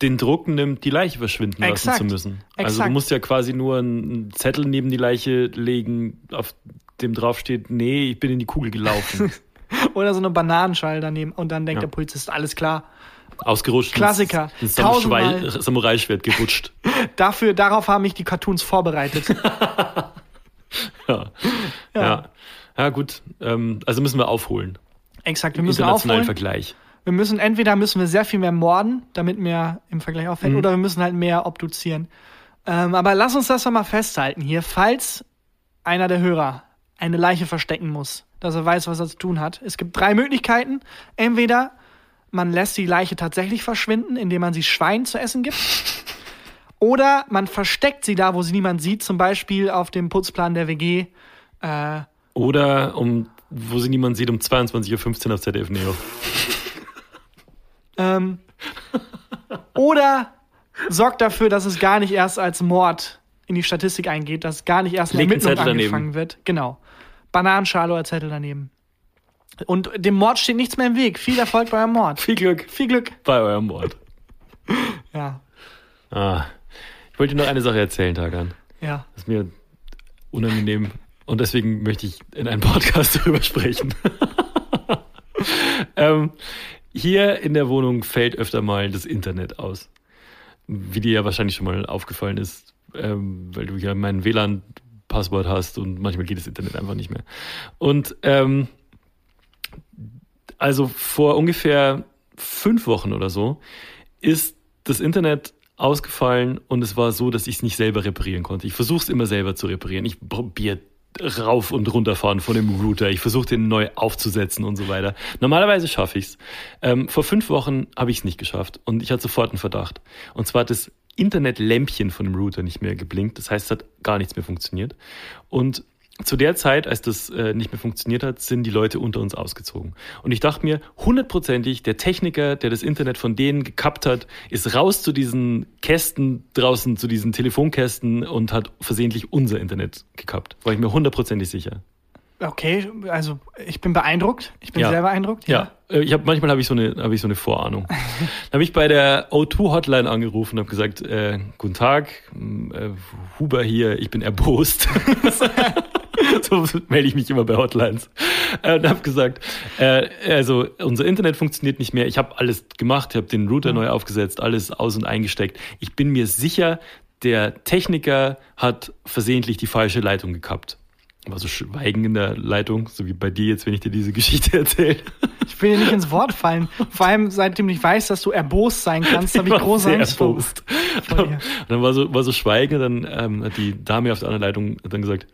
den Druck nimmt, die Leiche verschwinden Exakt. lassen zu müssen. Also du Exakt. musst ja quasi nur einen Zettel neben die Leiche legen, auf dem draufsteht, nee, ich bin in die Kugel gelaufen. (laughs) Oder so eine Bananenschale daneben. Und dann denkt Ja. der Polizist, alles klar. Ausgerutscht. Klassiker. Ins. Samurai- Samurai-Schwert gerutscht. (laughs) Dafür, darauf haben mich die Cartoons vorbereitet. (laughs) ja. ja. Ja, gut. Ähm, also müssen wir aufholen. Exakt, wir müssen Internationalen aufholen. Vergleich. Wir müssen, entweder müssen wir sehr viel mehr morden, damit mehr im Vergleich auffällt, Mhm. oder wir müssen halt mehr obduzieren. Ähm, aber lass uns das doch mal festhalten hier. Falls einer der Hörer eine Leiche verstecken muss, dass er weiß, was er zu tun hat. Es gibt drei Möglichkeiten. Entweder man lässt die Leiche tatsächlich verschwinden, indem man sie Schweinen zu essen gibt. Oder man versteckt sie da, wo sie niemand sieht, zum Beispiel auf dem Putzplan der WG. Äh, Oder um, wo sie niemand sieht, um 22.15 Uhr auf ZDF Neo. (laughs) Ähm, oder sorgt dafür, dass es gar nicht erst als Mord in die Statistik eingeht, dass gar nicht erst eine Ermittlung angefangen wird. Genau. Bananenschale oder Zettel daneben. Und dem Mord steht nichts mehr im Weg. Viel Erfolg bei eurem Mord. Viel Glück Viel Glück. bei eurem Mord. Ja, Ah. Ich wollte dir noch eine Sache erzählen, Tagan. ja. Das ist mir unangenehm und deswegen möchte ich in einem Podcast (laughs) darüber sprechen. (laughs) ähm, hier in der Wohnung fällt öfter mal das Internet aus. Wie dir ja wahrscheinlich schon mal aufgefallen ist, ähm, weil du ja mein WLAN-Passwort hast und manchmal geht das Internet einfach nicht mehr. Und ähm, also vor ungefähr fünf Wochen oder so ist das Internet ausgefallen und es war so, dass ich es nicht selber reparieren konnte. Ich versuche es immer selber zu reparieren. Ich probiere rauf und runterfahren von dem Router. Ich versuche den neu aufzusetzen und so weiter. Normalerweise schaffe ich es. Ähm, vor fünf Wochen habe ich es nicht geschafft und ich hatte sofort einen Verdacht. Und zwar hat das Internetlämpchen von dem Router nicht mehr geblinkt. Das heißt, es hat gar nichts mehr funktioniert. Und zu der Zeit, als das äh, nicht mehr funktioniert hat, sind die Leute unter uns ausgezogen. Und ich dachte mir, hundertprozentig, der Techniker, der das Internet von denen gekappt hat, ist raus zu diesen Kästen draußen, zu diesen Telefonkästen und hat versehentlich unser Internet gekappt. War ich mir hundertprozentig sicher. Okay, also ich bin beeindruckt. Ich bin Ja. sehr beeindruckt. Ja, äh, ich hab, manchmal habe ich, so eine habe ich so eine Vorahnung. (laughs) Dann habe ich bei der O2-Hotline angerufen und habe gesagt, äh, guten Tag, äh, Huber hier, ich bin erbost. (laughs) (laughs) (laughs) so melde ich mich immer bei Hotlines. Äh, und habe gesagt, äh, also unser Internet funktioniert nicht mehr. Ich habe alles gemacht, ich habe den Router neu aufgesetzt, alles aus- und eingesteckt. Ich bin mir sicher, der Techniker hat versehentlich die falsche Leitung gekappt. War so Schweigen in der Leitung, so wie bei dir jetzt, wenn ich dir diese Geschichte (laughs) erzähle. Ich will dir nicht ins Wort fallen. Vor allem, seitdem ich weiß, dass du erbost sein kannst, habe ich war große sehr Angst vor. erbost. vor dir. Und dann war so, war so Schweigen, dann ähm, hat die Dame auf der anderen Leitung dann gesagt,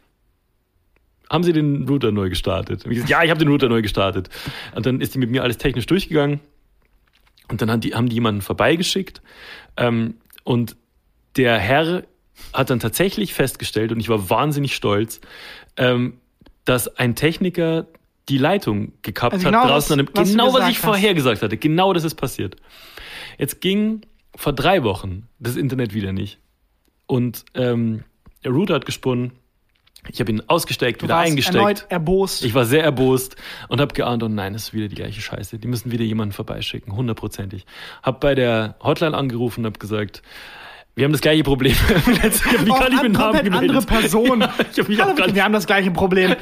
haben Sie den Router neu gestartet? Und ich gesagt, ja, ich habe den Router neu gestartet. Und dann ist die mit mir alles technisch durchgegangen. Und dann haben die, haben die jemanden vorbeigeschickt. Ähm, und der Herr hat dann tatsächlich festgestellt, und ich war wahnsinnig stolz, ähm, dass ein Techniker die Leitung gekappt Also hat genau draußen das, an was du genau was ich hast. vorher gesagt hatte. Genau das ist passiert. Jetzt ging vor drei Wochen das Internet wieder nicht. Und ähm, der Router hat gesponnen. Ich habe ihn ausgesteckt, Du wieder warst eingesteckt. erneut erbost. Ich war sehr erbost und habe geahnt, oh nein, das ist wieder die gleiche Scheiße. Die müssen wieder jemanden vorbeischicken, hundertprozentig. Hab bei der Hotline angerufen und habe gesagt, wir haben das gleiche Problem. (laughs) Wie (laughs) (laughs) kann ich mit Namen gemeldet? andere Person. Ja, ich gar Vicky, wir haben das gleiche Problem.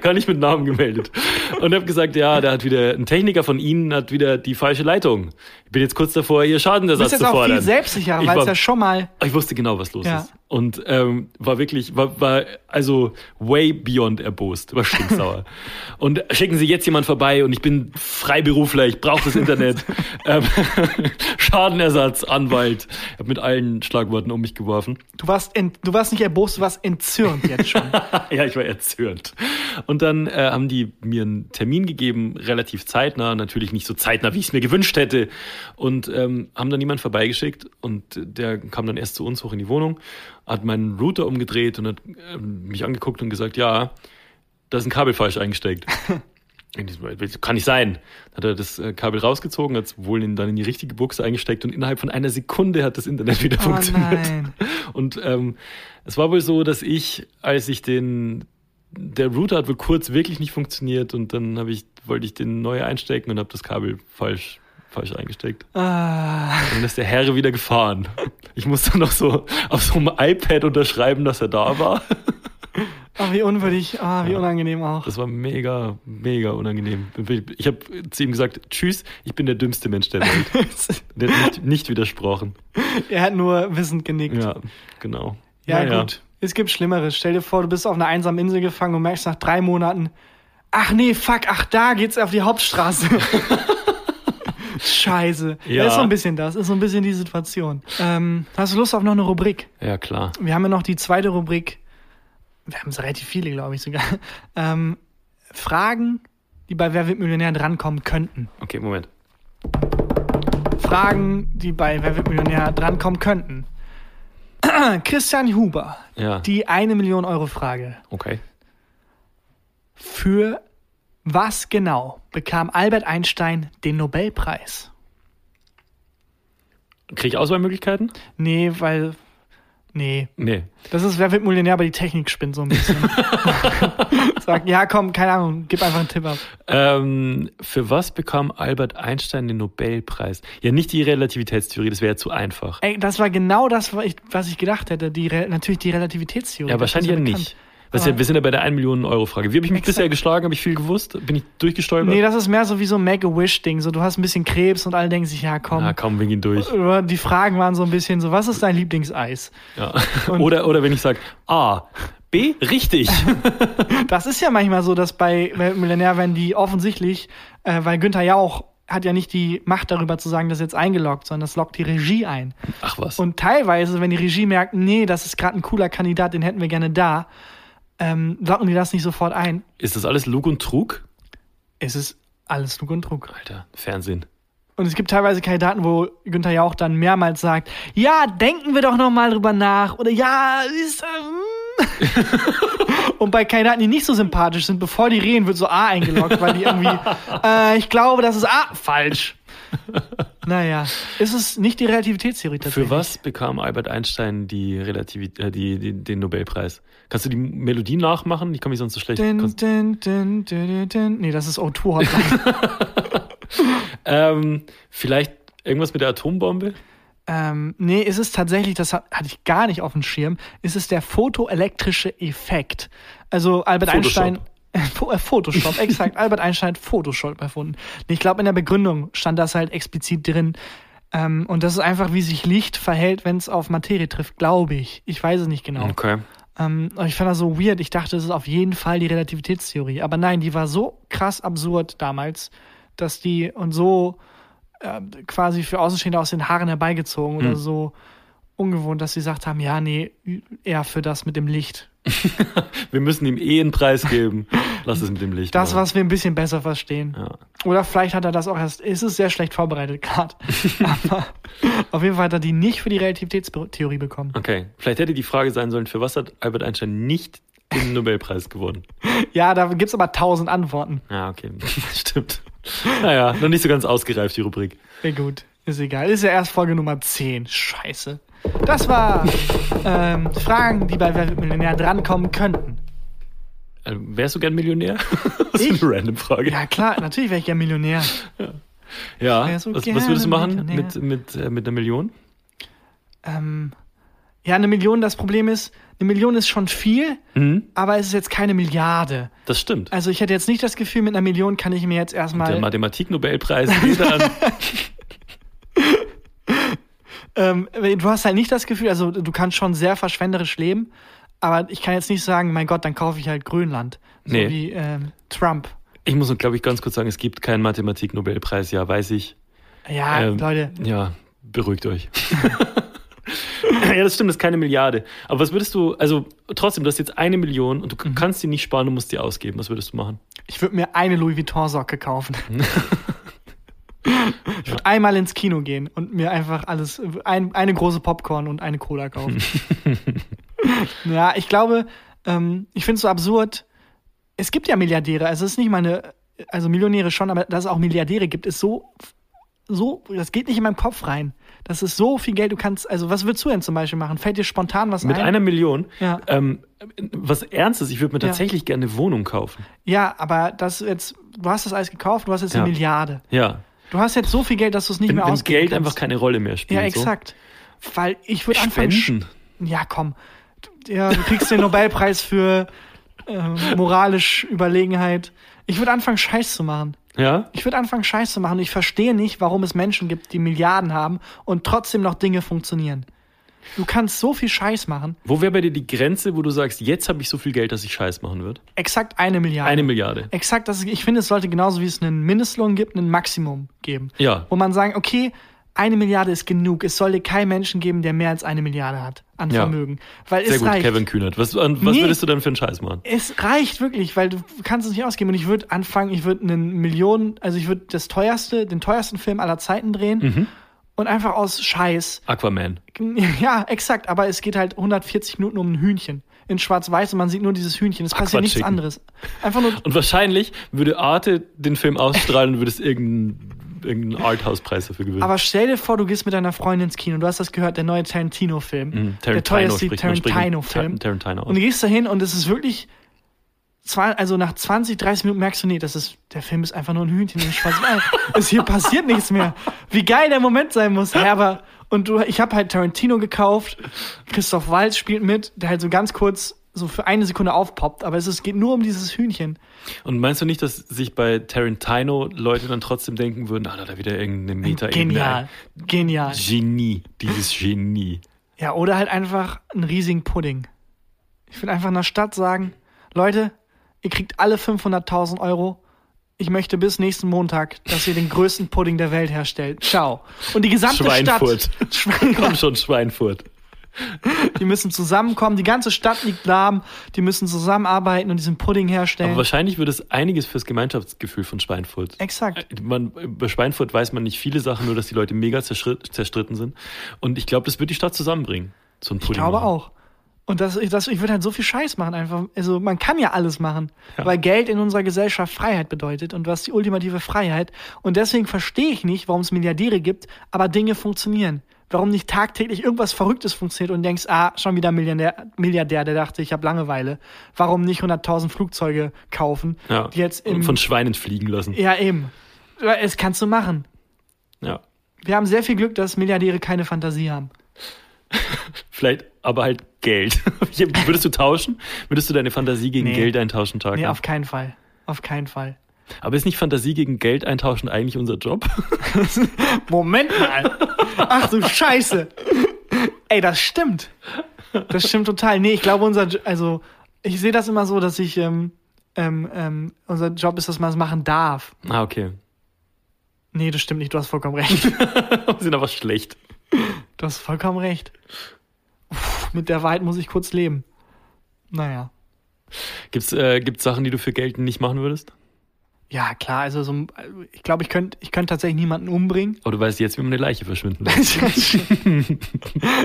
gar nicht mit Namen gemeldet. Und habe gesagt, ja, da hat wieder ein Techniker von Ihnen hat wieder die falsche Leitung. Ich bin jetzt kurz davor, Ihr Du Schadenersatz bist jetzt zu auch fordern. viel selbstsicherer, Ich weil es ja schon mal. Ich wusste genau, was los Ja. ist. Und ähm, war wirklich, war, war also way beyond erbost, war stinksauer. (laughs) und schicken Sie jetzt jemand vorbei und ich bin Freiberufler, ich brauche das Internet. (laughs) ähm, Schadenersatz, Anwalt. Ich habe mit allen Schlagworten um mich geworfen. Du warst, ent, du warst nicht erbost, du warst entzürnt jetzt schon. (laughs) ja, ich war erzürnt. Und dann äh, haben die mir einen Termin gegeben, relativ zeitnah, natürlich nicht so zeitnah, wie ich es mir gewünscht hätte. Und ähm, haben dann jemand vorbeigeschickt und der kam dann erst zu uns hoch in die Wohnung, hat meinen Router umgedreht und hat ähm, mich angeguckt und gesagt, ja, da ist ein Kabel falsch eingesteckt. (laughs) Kann nicht sein. Dann hat er das äh, Kabel rausgezogen, hat es wohl in, dann in die richtige Buchse eingesteckt und innerhalb von einer Sekunde hat das Internet wieder Oh funktioniert. nein. (laughs) Und ähm, es war wohl so, dass ich, als ich den, der Router hat wohl kurz wirklich nicht funktioniert und dann habe ich, wollte ich den neu einstecken und habe das Kabel falsch, falsch eingesteckt. Ah, Und dann ist der Herr wieder gefahren. Ich musste noch so auf so einem iPad unterschreiben, dass er da war. oh, wie unwürdig, ah, wie unangenehm auch. Das war mega, mega unangenehm. Ich habe zu ihm gesagt, tschüss, ich bin der dümmste Mensch der Welt. (laughs) Der hat nicht, nicht widersprochen. er hat nur wissend genickt. Ja, genau. Ja, Naja. gut. Es gibt Schlimmeres. Stell dir vor, du bist auf einer einsamen Insel gefangen und merkst nach drei Monaten, ach nee, fuck, ach da geht's auf die Hauptstraße. (laughs) Scheiße. (laughs) Ja. Ist so ein bisschen das, ist so ein bisschen die Situation. Ähm, hast du Lust auf noch eine Rubrik? Ja, klar. Wir haben ja noch die zweite Rubrik. Wir haben so relativ viele, glaube ich sogar. (laughs) Ähm, Fragen, die bei Wer wird Millionär drankommen könnten. Okay, Moment. Fragen, die bei Wer wird Millionär drankommen könnten. (clears throat) Christian Huber, Ja, die eine Million Euro Frage. okay. Für was genau bekam Albert Einstein den Nobelpreis? Kriege ich Auswahlmöglichkeiten? Nee, weil. Nee. Nee. Das ist Wer wird Millionär, aber die Technik spinnt so ein bisschen. (laughs) Sag, ja, komm, keine Ahnung, gib einfach einen Tipp ab. Ähm, für was bekam Albert Einstein den Nobelpreis? Ja, nicht die Relativitätstheorie, das wäre ja zu einfach. Ey, das war genau das, was ich, was ich gedacht hätte. Die, Re- natürlich die Relativitätstheorie. Ja, wahrscheinlich ja bekannt. nicht. Was ja, wir sind ja bei der 1 Millionen Euro Frage. Wie habe ich mich Exakt. bisher geschlagen? Habe ich viel gewusst? Bin ich durchgestolpert? Nee, das ist mehr so wie so ein Make-A-Wish-Ding. So, du hast ein bisschen Krebs und alle denken sich, ja, komm. ah, kaum wir gehen durch. Oder Die Fragen waren so ein bisschen so, was ist dein Lieblingseis? Ja. (laughs) Und- Oder, oder wenn ich sage, A, B, richtig. (laughs) Das ist ja manchmal so, dass bei Millionär, wenn die offensichtlich, äh, weil Günther Jauch hat ja nicht die Macht darüber zu sagen, das ist jetzt eingeloggt, sondern das loggt die Regie ein. Ach was. Und teilweise, wenn die Regie merkt, nee, das ist gerade ein cooler Kandidat, den hätten wir gerne da, ähm, locken die das nicht sofort ein. ist das alles Lug und Trug? Es ist alles Lug und Trug. Alter, Fernsehen. Und es gibt teilweise Kandidaten, wo Günther Jauch dann mehrmals sagt, ja, denken wir doch noch mal drüber nach. Oder ja, ist... Ähm. (laughs) Und bei Kandidaten, die nicht so sympathisch sind, bevor die reden, wird so A eingeloggt, weil die irgendwie, (laughs) äh, ich glaube, das ist A, falsch. (laughs) Naja, ist es nicht die Relativitätstheorie tatsächlich? Für was bekam Albert Einstein die Relativität, äh, die, die, den Nobelpreis? Kannst du die Melodie nachmachen? Ich kann mich sonst so schlecht. Din, din, din, din, din. Nee, das ist O2 Hotline. (laughs) Ähm, vielleicht irgendwas mit der Atombombe? ähm, nee, ist es tatsächlich, das hat, hatte ich gar nicht auf dem Schirm, ist es der photoelektrische Effekt. Also Albert Photoshop. Einstein. Äh, Photoshop, (laughs) exakt. Albert Einstein hat Photoshop erfunden. Ich glaube, in der Begründung stand das halt explizit drin. Ähm, und das ist einfach, wie sich Licht verhält, wenn es auf Materie trifft, glaube ich. Ich weiß es nicht genau. Okay. Ähm, ich fand das so weird. Ich dachte, das ist auf jeden Fall die Relativitätstheorie. Aber nein, die war so krass absurd damals, dass die und so äh, quasi für Außenstehende aus den Haaren herbeigezogen oder Hm. so ungewohnt, dass sie gesagt haben, ja, nee, eher für das mit dem Licht. (laughs) Wir müssen ihm eh einen Preis geben. Lass es mit dem Licht. Das, machen. was wir ein bisschen besser verstehen. Ja. Oder vielleicht hat er das auch erst, es ist sehr schlecht vorbereitet gerade. (laughs) Aber auf jeden Fall hat er die nicht für die Relativitätstheorie bekommen. Okay. Vielleicht hätte die Frage sein sollen, für was hat Albert Einstein nicht den Nobelpreis gewonnen? (laughs) Ja, da gibt's aber tausend Antworten. Ja, okay. Stimmt. Naja, noch nicht so ganz ausgereift, die Rubrik. Ja gut, ist egal. Ist ja erst Folge Nummer 10. Scheiße. Das war ähm, Fragen, die bei Wer wird Millionär drankommen könnten. Also, wärst du gern Millionär? (laughs) Das Ich? ist eine random Frage. Ja klar, natürlich wäre ich ja Millionär. Ja. wär so was, was würdest du machen mit, mit, äh, mit einer Million? Ähm, ja, eine Million, das Problem ist, eine Million ist schon viel, Mhm. aber es ist jetzt keine Milliarde. Das stimmt. Also ich hätte jetzt nicht das Gefühl, mit einer Million kann ich mir jetzt Der erstmal. Mathematik-Nobelpreis geht (laughs) an. (laughs) Ähm, du hast halt nicht das Gefühl, also du kannst schon sehr verschwenderisch leben, aber ich kann jetzt nicht sagen, mein Gott, dann kaufe ich halt Grönland. So Nee. wie ähm, Trump. Ich muss, glaube ich, ganz kurz sagen, es gibt keinen Mathematik-Nobelpreis. Ja, weiß ich. Ja, Ähm, Leute, Ja, beruhigt euch. (laughs) ja, das stimmt, das ist keine Milliarde. Aber was würdest du, also trotzdem, du hast jetzt eine Million und du Mhm. kannst die nicht sparen, du musst die ausgeben. Was würdest du machen? ich würde mir eine Louis Vuitton-Socke kaufen. (laughs) Ich würde einmal ins Kino gehen und mir einfach alles, ein, eine große Popcorn und eine Cola kaufen. (laughs) ja, ich glaube, ähm, ich finde es so absurd. Es gibt ja Milliardäre, also es ist nicht meine, also Millionäre schon, aber dass es auch Milliardäre gibt, ist so, so, das geht nicht in meinem Kopf rein. Das ist so viel Geld, du kannst, also was würdest du denn zum Beispiel machen? Fällt dir spontan was Mit ein? einer Million? Ja. Ähm, was Ernstes, ich würde mir Ja. tatsächlich gerne eine Wohnung kaufen. ja, aber das jetzt, du hast das alles gekauft, du hast jetzt eine Ja. Milliarde. Ja. Du hast jetzt so viel Geld, dass du es nicht Wenn, mehr ausgeben Geld kannst. einfach keine Rolle mehr spielt. Ja, exakt. Weil ich würde So. anfangen. Spenden. Ja, komm. Du- Ja, du kriegst den Nobelpreis für ähm, moralisch Überlegenheit. Ich würde anfangen, Scheiß zu machen. Ja? Ich würde anfangen, Scheiß zu machen. Ich verstehe nicht, warum es Menschen gibt, die Milliarden haben und trotzdem noch Dinge funktionieren. Du kannst so viel Scheiß machen. Wo wäre bei dir die Grenze, wo du sagst, jetzt habe ich so viel Geld, dass ich Scheiß machen würde? Exakt eine Milliarde. Eine Milliarde. Exakt, das, ich finde, es sollte genauso wie es einen Mindestlohn gibt, ein Maximum geben. Ja. Wo man sagen, okay, eine Milliarde ist genug. Es sollte keinen Menschen geben, der mehr als eine Milliarde hat an Ja. Vermögen. Weil Sehr es gut, reicht. Kevin Kühnert. Was, an, was Nee. würdest du dann für einen Scheiß machen? Es reicht wirklich, weil du kannst es nicht ausgeben. Und ich würde anfangen, ich würde einen Millionen, also ich würde das teuerste, den teuersten Film aller Zeiten drehen Mhm. Und einfach aus Scheiß. Aquaman. (laughs) Ja, exakt, aber es geht halt 140 Minuten um ein Hühnchen. In Schwarz-Weiß und man sieht nur dieses Hühnchen. Es passiert nichts anderes. Einfach nur. Und wahrscheinlich würde Arte den Film ausstrahlen und würde es irgendeinen irgendeinen Arthouse-Preis dafür gewinnen. Aber stell dir vor, du gehst mit deiner Freundin ins Kino. Du hast das gehört, der neue Tarantino-Film. Mhm, der teuerste Tarantino-Film. Tarantino aus. Und du gehst da hin und es ist wirklich. Zwar, also nach 20, 30 Minuten merkst du, nee, das ist, der Film ist einfach nur ein Hühnchen in Schwarz-Weiß. (laughs) es hier passiert nichts mehr. Wie geil der Moment sein muss. Ja, aber, und du, ich habe halt Tarantino gekauft. Christoph Waltz spielt mit, der halt so ganz kurz so für eine Sekunde aufpoppt, aber es ist, geht nur um dieses Hühnchen. Und meinst du nicht, dass sich bei Tarantino Leute dann trotzdem denken würden, ah, da hat er wieder irgendeine Meta-Ebene. Genial. Genial. Genie. Dieses Genie. Ja, oder halt einfach einen riesigen Pudding. Ich will einfach in der Stadt sagen, Leute, ihr kriegt alle 500.000 Euro. Ich möchte bis nächsten Montag, dass ihr den größten Pudding der Welt herstellt. Ciao. Und die gesamte Schweinfurt. (laughs) Stadt. Schwein, Komm schon, Schweinfurt. die müssen zusammenkommen. Die ganze Stadt liegt lahm. Die müssen zusammenarbeiten und diesen Pudding herstellen. Aber wahrscheinlich würde es einiges fürs Gemeinschaftsgefühl von Schweinfurt. Exakt. Man, bei Schweinfurt weiß man nicht viele Sachen, nur dass die Leute mega zerstritten sind. Und ich glaube, das wird die Stadt zusammenbringen. So ein Ich Pudding glaube machen. auch. Und das, ich- das, ich würde halt so viel Scheiß machen einfach. Also man kann ja alles machen, Ja. weil Geld in unserer Gesellschaft Freiheit bedeutet und du hast die ultimative Freiheit. Und deswegen verstehe ich nicht, warum es Milliardäre gibt, aber Dinge funktionieren. Warum nicht tagtäglich irgendwas Verrücktes funktioniert und denkst, ah, schon wieder Milliardär, Milliardär der dachte, ich habe Langeweile. Warum nicht 100.000 Flugzeuge kaufen, Ja. die jetzt im... Und von Schweinen fliegen lassen. ja, eben. Es kannst du machen. Ja. Wir haben sehr viel Glück, dass Milliardäre keine Fantasie haben. (laughs) Vielleicht aber halt Geld. (laughs) Würdest du tauschen? Würdest du deine Fantasie gegen Nee. Geld eintauschen, Tag? Nee, auf keinen Fall. Auf keinen Fall. aber ist nicht Fantasie gegen Geld eintauschen eigentlich unser Job? (laughs) Moment mal. Ach du Scheiße. Ey, das stimmt. Das stimmt total. Nee, ich glaube, unser, also, ich sehe das immer so, dass ich, ähm, ähm, ähm, unser Job ist, dass man es machen darf. ah, okay. Nee, das stimmt nicht. Du hast vollkommen recht. (laughs) Wir sind aber schlecht. Du hast vollkommen recht. Mit der Wahrheit muss ich kurz leben. Naja. Gibt's, äh, gibt's Sachen, die du für Geld nicht machen würdest? Ja, klar, also so, ich glaube, ich könnte ich könnt tatsächlich niemanden umbringen. Aber du weißt jetzt, wie man eine Leiche verschwinden (laughs) lässt.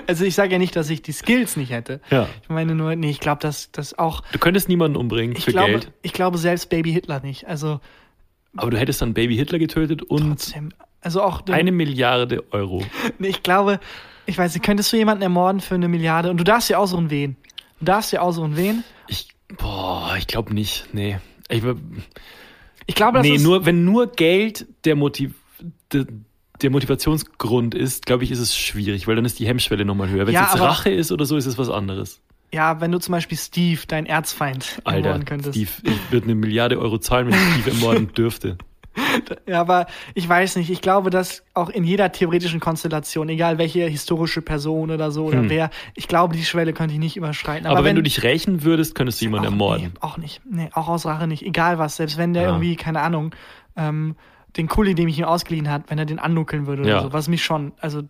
also ich sage ja nicht, dass ich die Skills nicht hätte. ja. Ich meine nur, nee, ich glaube, dass das auch, Du könntest niemanden umbringen ich für glaube, Geld, ich glaube selbst Baby Hitler nicht. Also aber du hättest dann Baby Hitler getötet und trotzdem, also auch eine Milliarde Euro. Nee, ich glaube, ich weiß nicht, könntest du jemanden ermorden für eine Milliarde und du darfst dir aussuchen, wen. Du darfst dir aussuchen, wen. Ich, boah, ich glaube nicht. Nee. Ich, Ich glaube, das nee, ist nur, wenn nur Geld der, Motiv, der, der Motivationsgrund ist, glaube ich, ist es schwierig, weil dann ist die Hemmschwelle nochmal höher. Wenn Ja, es jetzt aber- Rache ist oder so, ist es was anderes. ja, wenn du zum Beispiel Steve, dein Erzfeind, Alter, ermorden könntest. Steve, ich würde eine Milliarde Euro zahlen, wenn ich Steve (laughs) ermorden dürfte. Ja, aber ich weiß nicht. Ich glaube, dass auch in jeder theoretischen Konstellation, egal welche historische Person oder so oder wer, ich glaube, die Schwelle könnte ich nicht überschreiten. Hm. Aber, wenn, du dich rächen würdest, könntest du jemanden auch, ermorden. Nee, auch nicht. Nee, auch aus Rache nicht. Egal was. Selbst wenn der Ja. irgendwie, keine Ahnung, ähm, den Kuli, den ich ihm ausgeliehen hat, wenn er den annuckeln würde oder Ja. so, was mich schon, also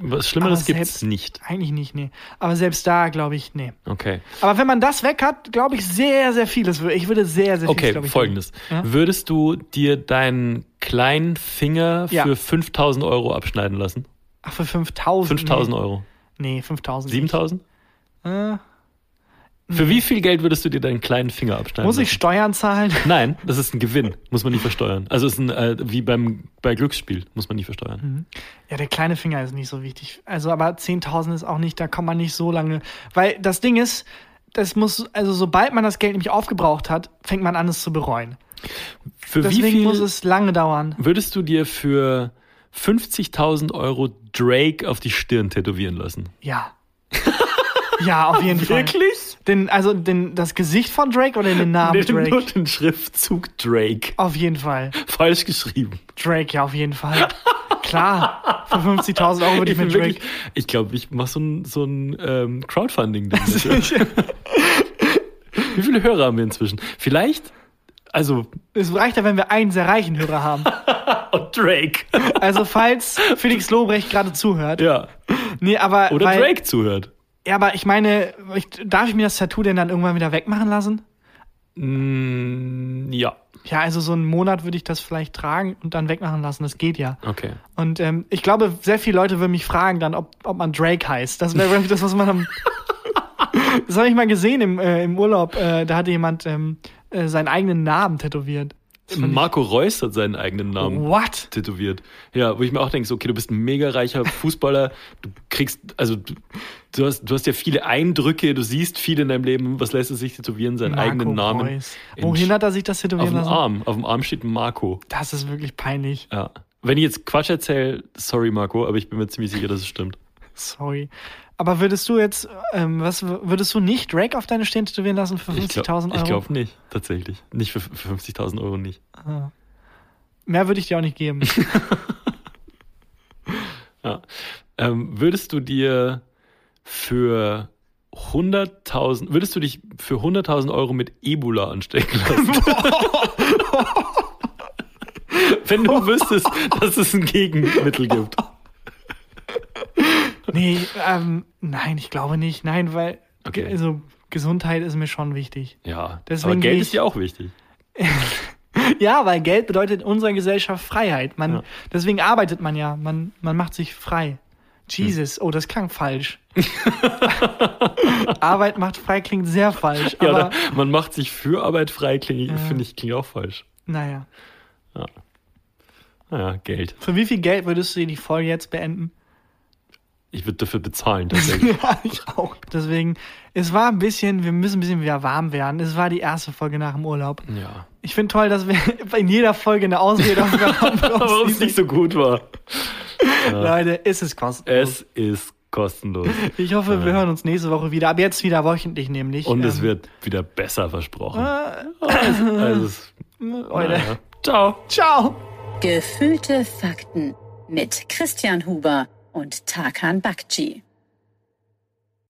Was Schlimmeres gibt's selbst- nicht. eigentlich nicht, nee. Aber selbst da, glaube ich, nee. Okay. Aber wenn man das weg hat, glaube ich, sehr, sehr vieles. Ich würde sehr, sehr Okay, vieles, ich. folgendes. Ja? Würdest du dir deinen kleinen Finger Ja. für 5000 Euro abschneiden lassen? Ach, für 5000. 5000 nee. Euro. Nee, 5000. 7000? Äh, Für wie viel Geld würdest du dir deinen kleinen Finger abschneiden muss ich? Steuern zahlen? (laughs) Nein, das ist ein Gewinn. Muss man nicht versteuern. Also ist ein, äh, wie beim, bei Glücksspiel. Muss man nicht versteuern. Ja, der kleine Finger ist nicht so wichtig. Also, aber 10.000 ist auch nicht, da kommt man nicht so lange. Weil das Ding ist, das muss, also sobald man das Geld nämlich aufgebraucht hat, fängt man an, es zu bereuen. Für wie Deswegen viel muss es lange dauern. würdest du dir für 50.000 Euro Drake auf die Stirn tätowieren lassen? Ja. (laughs) ja, auf jeden Fall. Den, also den, das Gesicht von Drake oder den Namen Nee, Nur Drake? den Schriftzug Drake. Auf jeden Fall. Falsch geschrieben. Drake, ja, auf jeden Fall. Klar. Für 50.000 Euro würde ich, bin mit Drake. wirklich- ich glaube, ich mache so ein, so ein ähm, Crowdfunding-Ding. (laughs) Wie viele Hörer haben wir inzwischen? Vielleicht, also, Es reicht ja, wenn wir einen sehr reichen Hörer haben. (laughs) oh, Drake. Also falls Felix Lobrecht gerade zuhört. ja. Nee, aber. Oder weil, Drake zuhört. Ja, aber ich meine, ich, darf ich mir das Tattoo denn dann irgendwann wieder wegmachen lassen? Mm, ja, Ja, also so einen Monat würde ich das vielleicht tragen und dann wegmachen lassen. Das geht ja. okay. Und ähm, ich glaube, sehr viele Leute würden mich fragen dann, ob, ob man Drake heißt. Das wäre wirklich das, was man am. (laughs) das habe ich mal gesehen im, äh, im Urlaub. Äh, da hatte jemand ähm, äh, seinen eigenen Namen tätowiert. Ich- Marco Reus hat seinen eigenen Namen What? tätowiert. Ja, wo ich mir auch denke, so, okay, du bist ein mega reicher (laughs) Fußballer, du kriegst, also du, hast, du hast ja viele Eindrücke, du siehst viel in deinem Leben, was lässt es sich tätowieren, seinen Marco eigenen Namen. Reus. in- Wohin hat er sich das Auf tätowieren dem lassen? Arm, auf dem Arm steht Marco. Das ist wirklich peinlich. Ja. Wenn ich jetzt Quatsch erzähle, sorry Marco, aber ich bin mir ziemlich sicher, dass es stimmt. Sorry. Aber würdest du jetzt, ähm, was würdest du nicht Drake auf deine Stirn tätowieren lassen für Ich 50.000 glaube Euro? glaub nicht, tatsächlich. Nicht für, für 50.000 Euro nicht. Mehr würde ich dir auch nicht geben. (laughs) Ja. Ähm, würdest du dir für 100.000, würdest du dich für 100.000 Euro mit Ebola anstecken lassen? (laughs) Wenn du wüsstest, dass es ein Gegenmittel gibt. Nee, ähm, nein, ich glaube nicht. Nein, weil Okay. also Gesundheit ist mir schon wichtig. Ja, Deswegen aber Geld gehe ist ich- ja auch wichtig. (laughs) Ja, weil Geld bedeutet in unserer Gesellschaft Freiheit. Man, Ja. Deswegen arbeitet man ja. Man, man macht sich frei. Jesus, oh, das klang falsch. (laughs) Arbeit macht frei klingt sehr falsch. Ja, aber oder man macht sich für Arbeit frei, klingt, Ja. finde ich, klingt auch falsch. naja. Naja, Geld. Für wie viel Geld würdest du die Folge jetzt beenden? Ich würde dafür bezahlen, (laughs) tatsächlich. Ja, ich auch. Deswegen, es war ein bisschen, wir müssen ein bisschen wieder warm werden. Es war die erste Folge nach dem Urlaub. ja. Ich finde toll, dass wir (laughs) in jeder Folge eine Ausrede haben. Warum (laughs) es nicht so gut war. Leute, ist es kostenlos. Es ist kostenlos. Ich hoffe, wir hören uns nächste Woche wieder. Ab jetzt wieder wöchentlich nämlich. Und es Ähm, wird wieder besser versprochen. äh, Also, es- Leute. naja. Ciao. Ciao. Gefühlte Fakten mit Christian Huber und Tarkan Bakci.